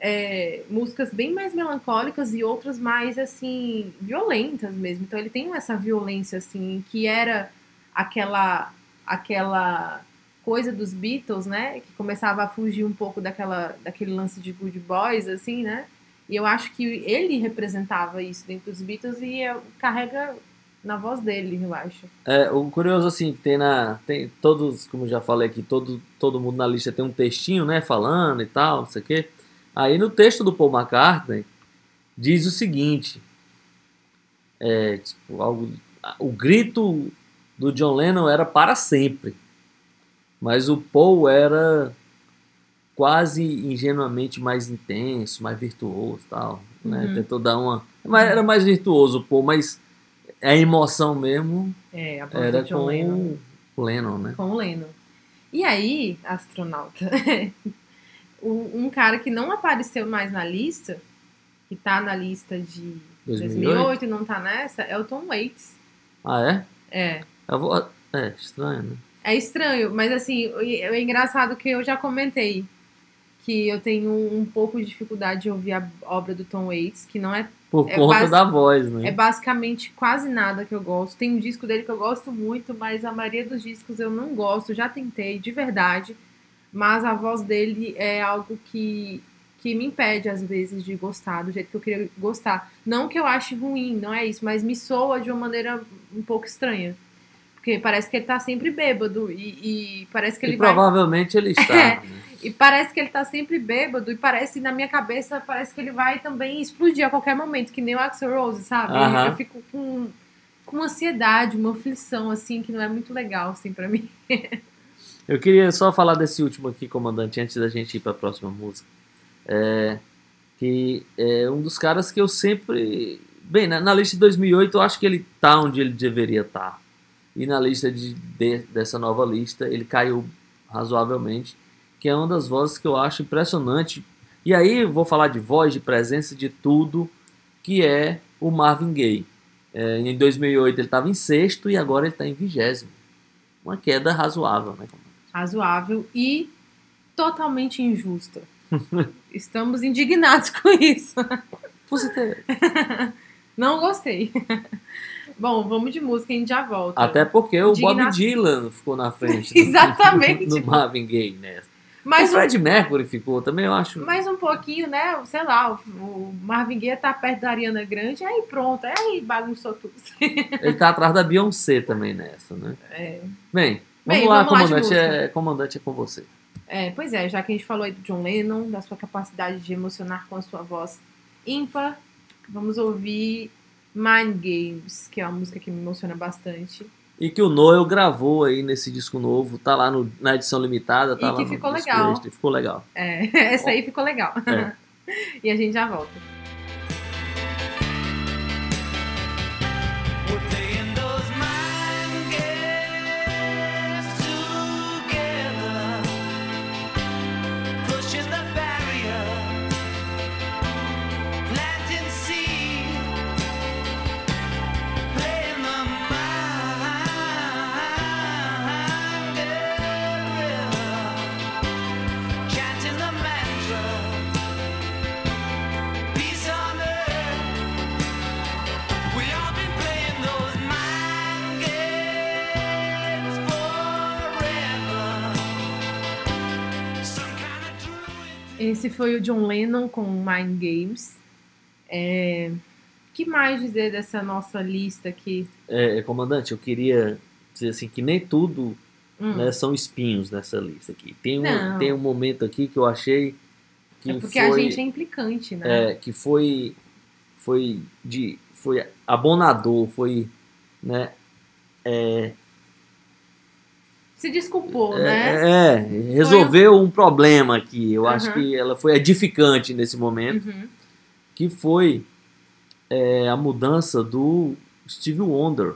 é, músicas bem mais melancólicas e outras mais assim violentas mesmo. Então ele tem essa violência assim que era aquela aquela coisa dos Beatles, né, que começava a fugir um pouco daquela daquele lance de Good Boys assim, né? E eu acho que ele representava isso dentro dos Beatles e carrega na voz dele, eu acho. É, o curioso, assim, que tem na. Tem todos, como já falei aqui, todo, todo mundo na lista tem um textinho, né? Falando e tal, não sei o quê. Aí no texto do Paul McCartney diz o seguinte: é, tipo, algo, o grito do John Lennon era para sempre, mas o Paul era quase ingenuamente mais intenso, mais virtuoso, tal, né? Uhum. Tentou dar uma, mas era mais virtuoso o Paul, mas a emoção mesmo É, a era com Lennon. o Lennon, né? Com o Lennon. E aí, astronauta, um, cara que não apareceu mais na lista, que tá na lista de 2008? 2008 e não tá nessa, é o Tom Waits. Ah, é? É. Vou... É, estranho, né? É estranho, mas assim, é engraçado que eu já comentei que eu tenho um pouco de dificuldade de ouvir a obra do Tom Waits, que não é, Por É conta base- da voz, né? é basicamente quase nada que eu gosto. Tem um disco dele que eu gosto muito, mas a maioria dos discos eu não gosto, já tentei, de verdade. Mas a voz dele é algo que, que me impede, às vezes, de gostar do jeito que eu queria gostar. Não que eu ache ruim, não é isso, mas me soa de uma maneira um pouco estranha. Porque parece que ele tá sempre bêbado e, e parece que E ele vai. provavelmente ele está. É. né? E parece que ele tá sempre bêbado e parece, na minha cabeça, parece que ele vai também explodir a qualquer momento, que nem o Axel Rose, sabe? Aham. Eu fico com, com ansiedade, uma aflição, assim, que não é muito legal, assim, pra mim. Eu queria só falar desse último aqui, comandante, antes da gente ir para a próxima música. É, que é um dos caras que eu sempre. Bem, na, na lista de 2008 eu acho que ele tá onde ele deveria estar. E na lista de, de- dessa nova lista ele caiu razoavelmente, que é uma das vozes que eu acho impressionante. E aí vou falar de voz, de presença, de tudo, que é o Marvin Gaye. É, em 2008 ele estava em sexto e agora ele está em vigésimo. Uma queda razoável, né? Razoável e totalmente injusta. Estamos indignados com isso. Você tem- Não gostei. Bom, vamos de música, a gente já volta. Até porque o Bob Indignação. Dylan ficou na frente Exatamente. do, do Marvin Gaye, né? Mas o Fred Mercury ficou também, eu acho. Mais um pouquinho, né? Sei lá, o- Marvin Gaye tá perto da Ariana Grande, aí pronto, aí bagunçou tudo. Ele tá atrás da Beyoncé também nessa, né? É, Bem, vamos Bem, lá, vamos comandante. é, comandante é com você. é, pois é, já que a gente falou aí do John Lennon, da sua capacidade de emocionar com a sua voz ímpar, vamos ouvir Mind Games, que é uma música que me emociona bastante. E que o Noel gravou aí nesse disco novo, tá lá no- na edição limitada, tá E lá que ficou legal. extra, ficou legal. É, essa aí ficou legal. É. e a gente já volta. Esse foi o John Lennon com Mind Games. É... O que mais dizer dessa nossa lista aqui? É, comandante, eu queria dizer assim que nem tudo Hum, né, são espinhos nessa lista aqui. Tem um, Não. tem um momento aqui que eu achei que é porque foi, a gente é implicante, né? é, que foi foi de foi abonador, foi né, é, Se desculpou, é, né? é, resolveu um problema aqui. Eu acho Aham. que ela foi edificante nesse momento, Uhum. que foi é, a mudança do Steve Wonder.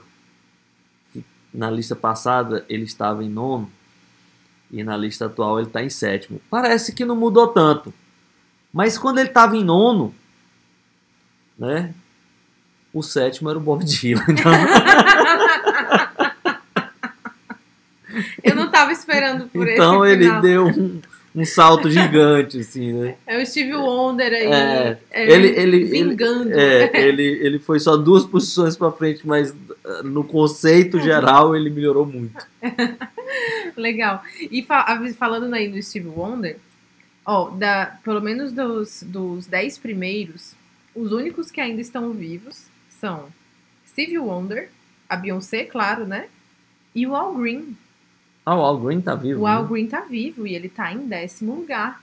Que na lista passada ele estava em nono e na lista atual ele está em sétimo. Parece que não mudou tanto, mas quando ele estava em nono, né? O sétimo era o Bob Dylan. Então, Eu não tava esperando por então esse ele final. deu um, um salto gigante, assim, né? É o Steve Wonder aí. É, é, ele, ele, ele, vingando. é, ele, ele foi só duas posições para frente, mas uh, no conceito geral ele melhorou muito. Legal. E fa- falando aí do Steve Wonder, ó, da, pelo menos dos, dos dez primeiros, os únicos que ainda estão vivos são Steve Wonder, a Beyoncé, claro, né? E o Al Green. Ah, o Al Green tá vivo. O Al né? Green tá vivo e ele tá em décimo lugar.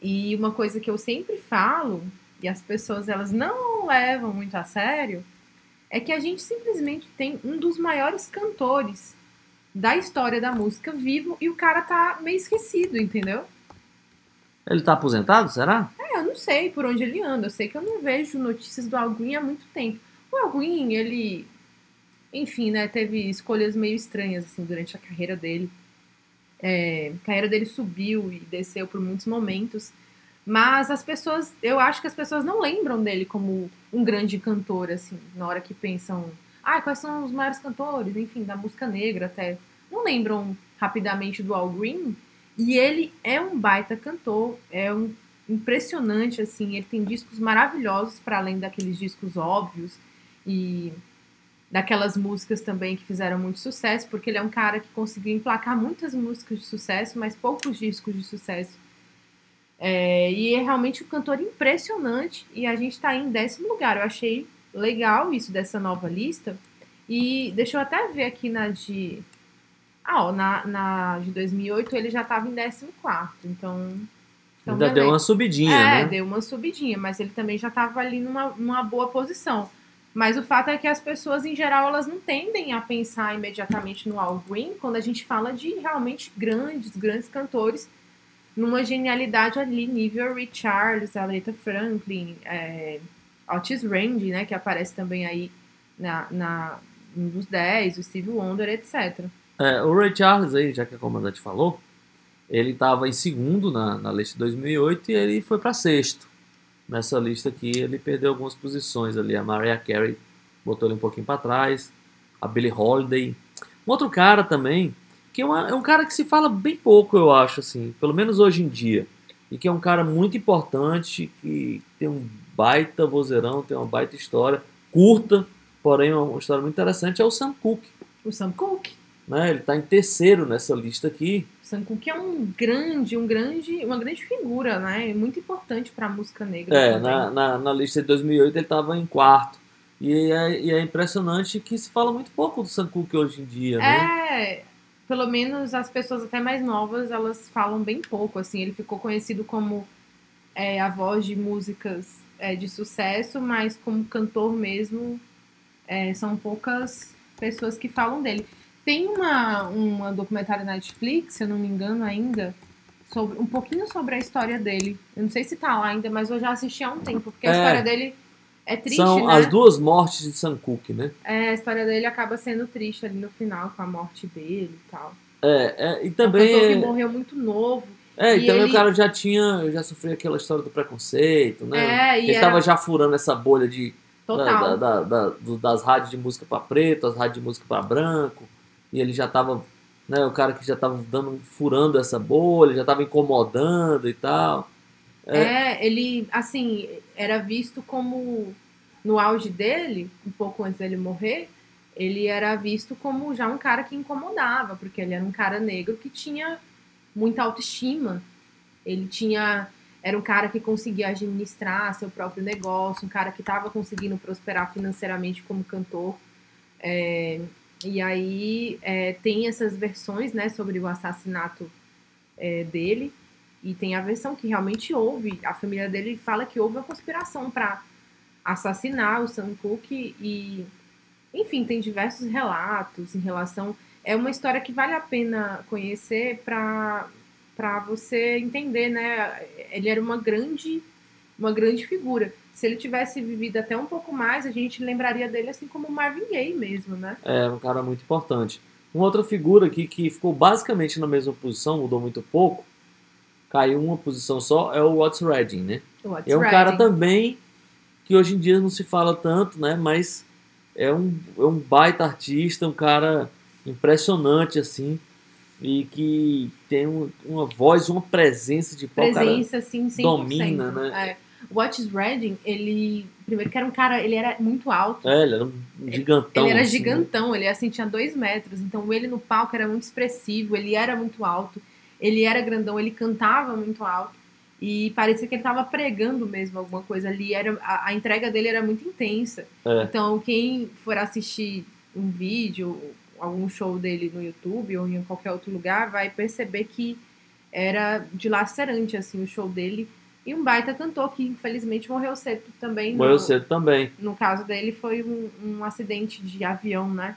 E uma coisa que eu sempre falo, e as pessoas elas não levam muito a sério, é que a gente simplesmente tem um dos maiores cantores da história da música vivo e o cara tá meio esquecido, entendeu? Ele tá aposentado, será? É, eu não sei por onde ele anda, eu sei que eu não vejo notícias do Al Green há muito tempo. O Al Green, ele, enfim, né, teve escolhas meio estranhas, assim, durante a carreira dele. É, a carreira dele subiu e desceu por muitos momentos, mas as pessoas, eu acho que as pessoas não lembram dele como um grande cantor, assim, na hora que pensam, ah, quais são os maiores cantores, enfim, da música negra até. Não lembram rapidamente do Al Green, e ele é um baita cantor, é um impressionante, assim, ele tem discos maravilhosos para além daqueles discos óbvios e daquelas músicas também que fizeram muito sucesso, porque ele é um cara que conseguiu emplacar muitas músicas de sucesso, mas poucos discos de sucesso. É, e é realmente um cantor impressionante e a gente tá aí em décimo lugar. Eu achei legal isso dessa nova lista. E deixa eu até ver aqui na de. Ah, ó, na, na de 2008 ele já tava em 14. Então. então Ainda deu beleza. uma subidinha, É, né? deu uma subidinha, mas ele também já estava ali numa, numa boa posição. Mas o fato é que as pessoas, em geral, elas não tendem a pensar imediatamente no Al Green quando a gente fala de realmente grandes, grandes cantores, numa genialidade ali, nível Ray Charles, Aretha Franklin, é, Otis Range, né, que aparece também aí na, na, um dos 10, o Steve Wonder, etc. É, o Ray Charles aí, já que a comandante falou, ele estava em segundo na, na lista de 2008 e ele foi para sexto. Nessa lista aqui ele perdeu algumas posições ali. A Mariah Carey botou ele um pouquinho para trás. A Billie Holiday. Um outro cara também, que é, uma- é um cara que se fala bem pouco, eu acho, assim, pelo menos hoje em dia. E que é um cara muito importante, que tem um baita vozeirão, tem uma baita história, curta, porém uma história muito interessante, é o Sam Cooke. O Sam Cooke. Né? Ele está em terceiro nessa lista aqui. Sam Cooke é um grande, um grande, uma grande figura, né? Muito importante para a música negra. É, na, na, na lista de 2008 ele estava em quarto. E é, e é impressionante que se fala muito pouco do Sam Cooke hoje em dia, né? É, pelo menos as pessoas até mais novas, elas falam bem pouco, assim. Ele ficou conhecido como é, a voz de músicas é, de sucesso, mas como cantor mesmo, é, são poucas pessoas que falam dele. Tem uma, uma documentário na Netflix, se eu não me engano ainda, sobre, um pouquinho sobre a história dele. Eu não sei se tá lá ainda, mas eu já assisti há um tempo, porque a É. história dele é triste, São né? as duas mortes de Sam Cooke, né? É, a história dele acaba sendo triste ali no final, com a morte dele e tal. É, é, e É um cantor que também, morreu muito novo. é, e e também ele- o cara já tinha, já sofreu aquela história do preconceito, né? É, e ele era estava já furando essa bolha de, da- total. da- da- da- das rádios de música para preto, as rádios de música para branco, e ele já estava, né, o cara que já estava dando, furando essa bolha, já estava incomodando e tal. É, ele, assim, era visto como, no auge dele, um pouco antes dele morrer, ele era visto como já um cara que incomodava, porque ele era um cara negro que tinha muita autoestima. Ele tinha. era um cara que conseguia administrar seu próprio negócio, um cara que estava conseguindo prosperar financeiramente como cantor. É, e aí é, tem essas versões né, sobre o assassinato é, dele. E tem a versão que realmente houve. A família dele fala que houve uma conspiração para assassinar o Sam Cooke. E, enfim, tem diversos relatos em relação. É uma história que vale a pena conhecer para para você entender, né? Ele era uma grande, uma grande figura. Se ele tivesse vivido até um pouco mais, a gente lembraria dele assim como Marvin Gaye mesmo, né? É, um cara muito importante. Uma outra figura aqui que ficou basicamente na mesma posição, mudou muito pouco, caiu uma posição só, é o Watts Redding, né? Otis É um cara Redding. também que hoje em dia não se fala tanto, né? Mas é um, é um baita artista, um cara impressionante, assim, e que tem um- uma voz, uma presença de pau, cara. presença, assim, 100%. domina, né? É. O Otis Redding, ele... Primeiro que era um cara... Ele era muito alto. É, ele era um gigantão. ele era assim, né? gigantão, ele assim, tinha dois metros. Então ele no palco era muito expressivo, ele era muito alto, ele era grandão, ele cantava muito alto. E parecia que ele estava pregando mesmo alguma coisa ali. Era, a, a entrega dele era muito intensa. É. Então, quem for assistir um vídeo, algum show dele no YouTube ou em qualquer outro lugar, vai perceber que era dilacerante assim, o show dele. E um baita cantor que infelizmente morreu cedo também. Morreu no- cedo também. no caso dele foi um, um acidente de avião, né?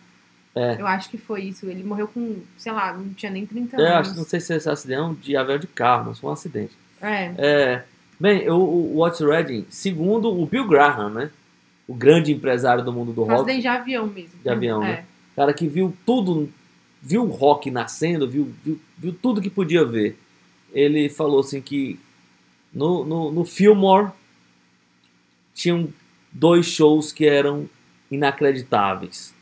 É. Eu acho que foi isso. Ele morreu com, sei lá, não tinha nem 30 É, anos. acho, não sei se esse acidente é um de avião de carro, mas foi um acidente. É, É, bem, o, o Watts Redding, segundo o Bill Graham, né? O grande empresário do mundo do um rock, acidente de avião mesmo. De avião, é. né? cara que viu tudo, viu o rock nascendo, viu, viu, viu tudo que podia ver. Ele falou assim que no, no, no Fillmore tinham dois shows que eram inacreditáveis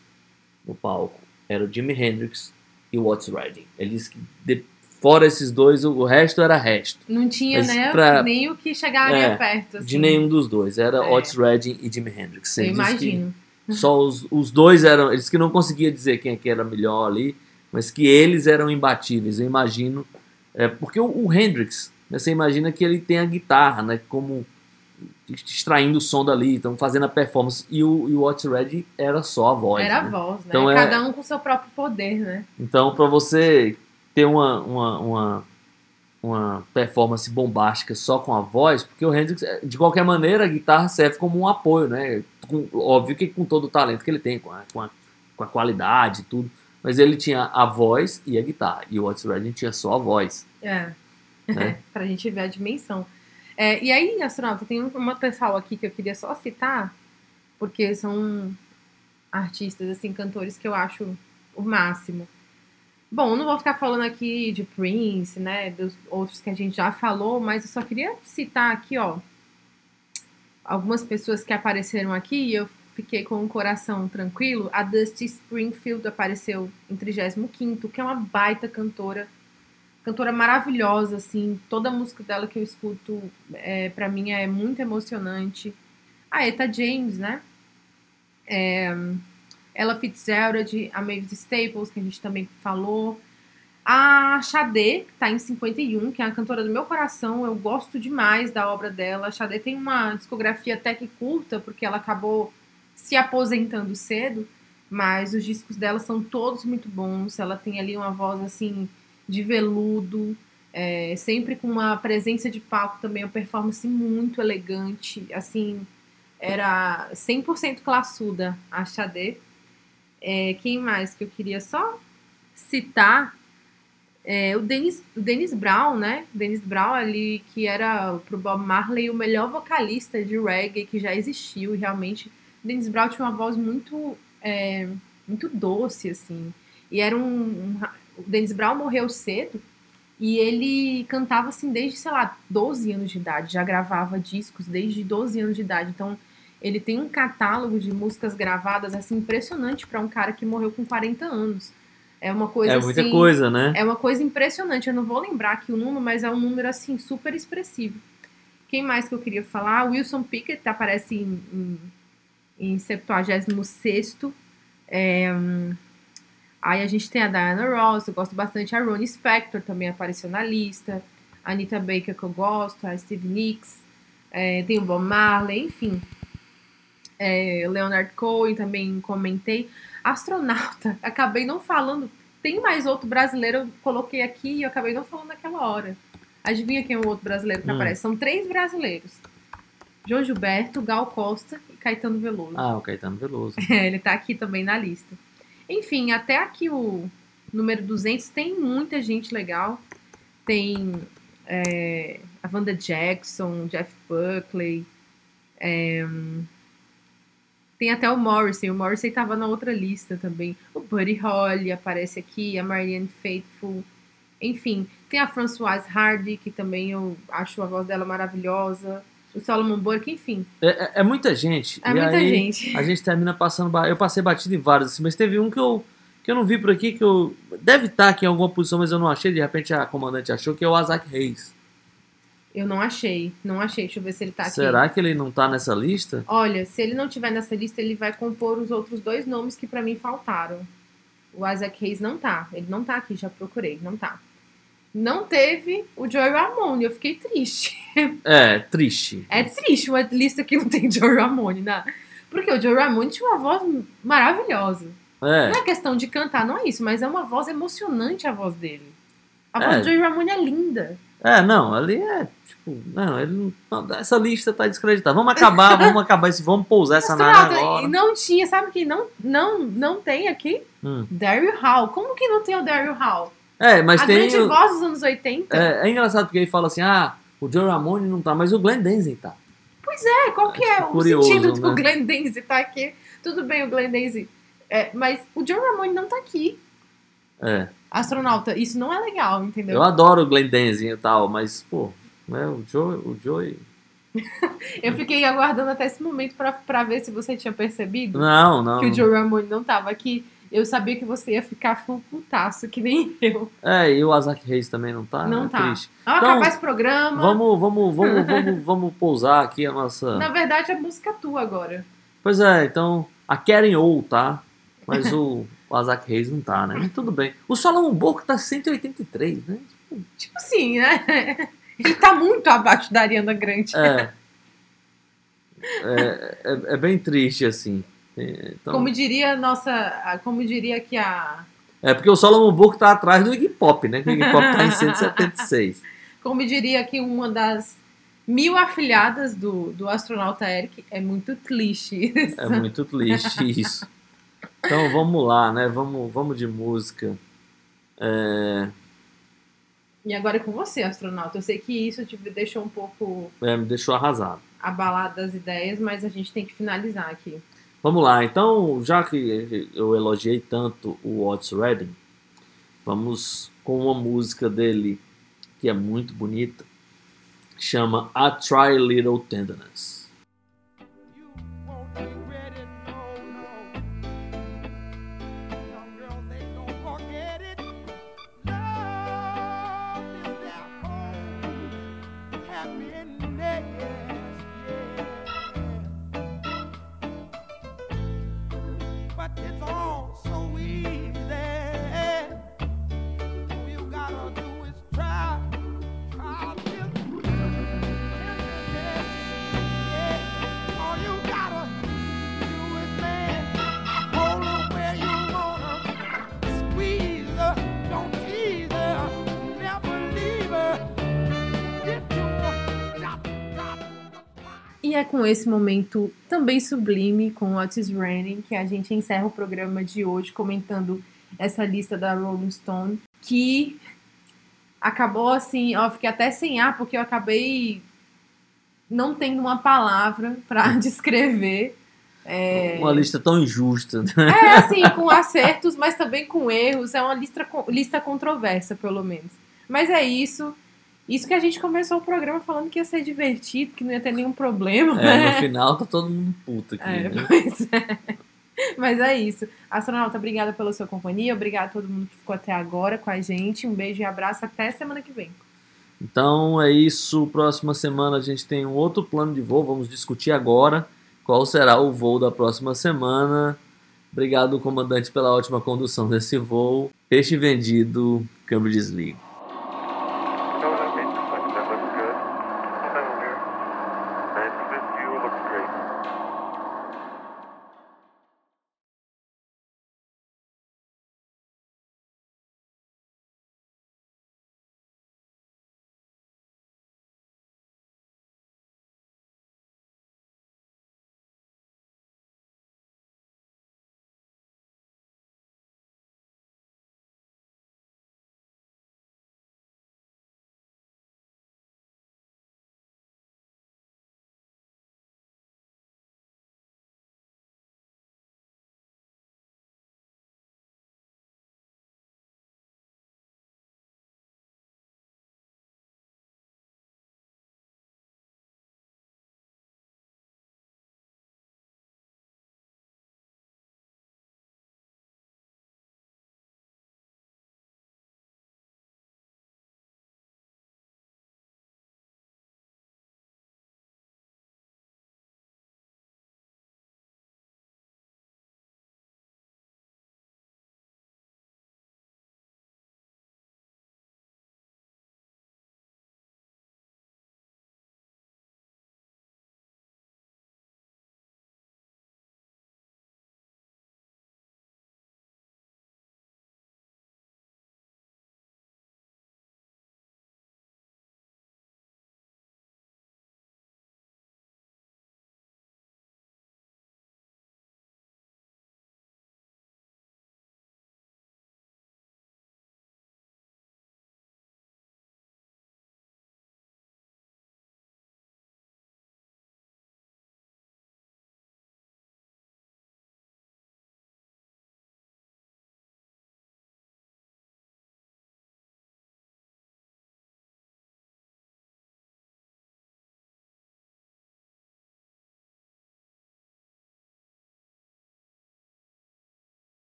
no palco. Era o Jimi Hendrix e o Watts Redding. Ele disse que de- fora esses dois, o, resto era resto. Não tinha Mas né, pra- nem o que chegaria É, perto. Assim. De nenhum dos dois. Era É. Otis Redding e Jimi Hendrix. Eu Ele disse que imagino. Só os, os dois eram. Eles que não conseguia dizer quem é que era melhor ali, mas que eles eram imbatíveis. Eu imagino. É, porque o, o Hendrix, você imagina que ele tem a guitarra, né? Como extraindo o som dali, então fazendo a performance. E o, e o Otis Redding era só a voz. Era a né? voz, né? Então é- Cada um com seu próprio poder, né? Então, para você ter uma, uma, uma, uma performance bombástica só com a voz, porque o Hendrix, eh, de qualquer maneira, a guitarra serve como um apoio, né? Com- óbvio que com todo o talento que ele tem, com a, com a, com a qualidade e tudo. Mas ele tinha a voz e a guitarra. E o Otis Redding tinha só a voz. É. Né? pra gente ver a dimensão. É, e aí, astronauta, tem uma pessoal aqui que eu queria só citar, porque são artistas, assim, cantores que eu acho o máximo. Bom, não vou ficar falando aqui de Prince, né, dos outros que a gente já falou, mas eu só queria citar aqui, ó, algumas pessoas que apareceram aqui e eu fiquei com o coração tranquilo. A Dusty Springfield apareceu em 35º, que é uma baita cantora cantora maravilhosa, assim, toda a música dela que eu escuto, é, para mim é muito emocionante. A Eta James, né? É, ela Fitzgerald, a Mavis Staples, que a gente também falou. A Xadê, que tá em 51, que é a cantora do meu coração, eu gosto demais da obra dela. A Xadê tem uma discografia até que curta, porque ela acabou se aposentando cedo, mas os discos dela são todos muito bons. Ela tem ali uma voz, assim, de veludo, é, sempre com uma presença de palco também, uma performance muito elegante, assim, era 100% classuda a Xadê. É, quem mais que eu queria só citar? É, o, Dennis, o Dennis Brown, né? Dennis Brown ali, que era pro Bob Marley o melhor vocalista de reggae que já existiu, realmente o Dennis Brown tinha uma voz muito, é, muito doce, assim, e era um, um o Dennis Brown morreu cedo e ele cantava assim desde, sei lá, 12 anos de idade, já gravava discos desde 12 anos de idade. Então, ele tem um catálogo de músicas gravadas assim impressionante para um cara que morreu com 40 anos. É uma coisa é muita assim, coisa, né? é uma coisa impressionante. Eu não vou lembrar aqui o número, mas é um número assim super expressivo. Quem mais que eu queria falar? Wilson Pickett aparece em, em, em 76 é, hum, Aí a gente tem a Diana Ross, eu gosto bastante. A Ronnie Spector também apareceu na lista. a Anita Baker que eu gosto, a Steve Nicks, é, tem o Bob Marley, enfim. É, Leonard Cohen também comentei. Astronauta, acabei não falando. Tem mais outro brasileiro, eu coloquei aqui e eu acabei não falando naquela hora. Adivinha quem é o outro brasileiro que Hum. aparece? São três brasileiros. João Gilberto, Gal Costa e Caetano Veloso. Ah, o Caetano Veloso. É, ele tá aqui também na lista. Enfim, até aqui o número 200 tem muita gente legal. Tem é, a Wanda Jackson, Jeff Buckley. é, tem até o Morrissey. O Morrissey tava na outra lista também. O Buddy Holly aparece aqui, a Marianne Faithfull. Enfim, tem a Françoise Hardy, que também eu acho a voz dela maravilhosa. O Solomon Burke, enfim. É, é- é muita gente. É e muita aí gente. A gente termina passando. Eu passei batido em vários, assim, mas teve um que eu, que eu não vi por aqui, que eu. Deve estar aqui em alguma posição, mas eu não achei. De repente a comandante achou, que é o Isaac Reis. Eu não achei, não achei. Deixa eu ver se ele tá aqui. Será que ele não tá nessa lista? Olha, se ele não tiver nessa lista, ele vai compor os outros dois nomes que pra mim faltaram. O Isaac Hayes não tá. Ele não tá aqui, já procurei, não tá. Não teve o Joey Ramone, eu fiquei triste. É, triste. É triste uma lista que não tem Joey Ramone, né? Porque o Joey Ramone tinha uma voz maravilhosa. É. Não é questão de cantar, não é isso, mas é uma voz emocionante a voz dele. A É. voz do Joey Ramone é linda. É, não, ali é tipo. Não, ele não, essa lista tá descreditada. Vamos acabar, vamos acabar esse. Vamos pousar essa nave agora. e não tinha, sabe que não, não, não tem aqui? Hum. Daryl Hall. Como que não tem o Daryl Hall? É, mas a tem. grande o- voz dos anos 80? É, é engraçado porque ele fala assim: ah, o Joe Ramone não tá, mas o Glenn Danzig tá. É, qual que é o curioso, sentido do né? Glenn Danzig tá aqui? Tudo bem, o Glenn Danzig. É, mas o John Ramone não tá aqui. É. Astronauta, isso não é legal, entendeu? Eu adoro o Glenn Danzig e tal, mas, pô, né, o Joe. O Joe... Eu fiquei aguardando até esse momento pra, pra ver se você tinha percebido Não, não. que o Joe Ramone não tava aqui. Eu sabia que você ia ficar com putaço, que nem eu. É, e o Isaac Reis também não tá. Não é tá. Triste. Vamos Então, acabar esse programa. Vamos, vamos, vamos, vamos, vamos pousar aqui a nossa. Na verdade, é música tua agora. Pois é, então. A Karen ou tá, mas o, o Isaac Reis não tá, né? Mas tudo bem. O Solomon Burke tá 183, né? Tipo assim, né? Ele tá muito abaixo da Ariana Grande. É. É, é, é bem triste, assim. É, Então, Como diria a nossa. Como diria que a. É porque o Solomon Burke tá atrás do Iggy Pop, né? Que o Iggy Pop tá em 176. Como diria que uma das mil afilhadas do, do astronauta Eric é muito clichê. É muito triste isso. Então vamos lá, né? Vamos, vamos de música. É, E agora é com você, astronauta. Eu sei que isso te deixou um pouco é, me deixou arrasado. abalado das ideias, mas a gente tem que finalizar aqui. Vamos lá, então, já que eu elogiei tanto o Otis Redding, vamos com uma música dele que é muito bonita, chama A Try Little Tenderness. E é com esse momento também sublime com Otis Redding que a gente encerra o programa de hoje comentando essa lista da Rolling Stone, que acabou assim, ó, fiquei até sem ar porque eu acabei não tendo uma palavra pra descrever. É, Uma lista tão injusta. né? é assim, com acertos, mas também com erros. É uma lista, lista controversa, pelo menos. Mas é isso. Isso que a gente começou o programa falando que ia ser divertido, que não ia ter nenhum problema. É, né? no final tá todo mundo puto aqui. É, né? pois é. Mas é isso. Astronauta, obrigada pela sua companhia. Obrigada a todo mundo que ficou até agora com a gente. Um beijo e abraço. Até semana que vem. Então é isso. Próxima semana a gente tem um outro plano de voo. Vamos discutir agora qual será o voo da próxima semana. Obrigado, comandante, pela ótima condução desse voo. Peixe vendido, câmbio desligo.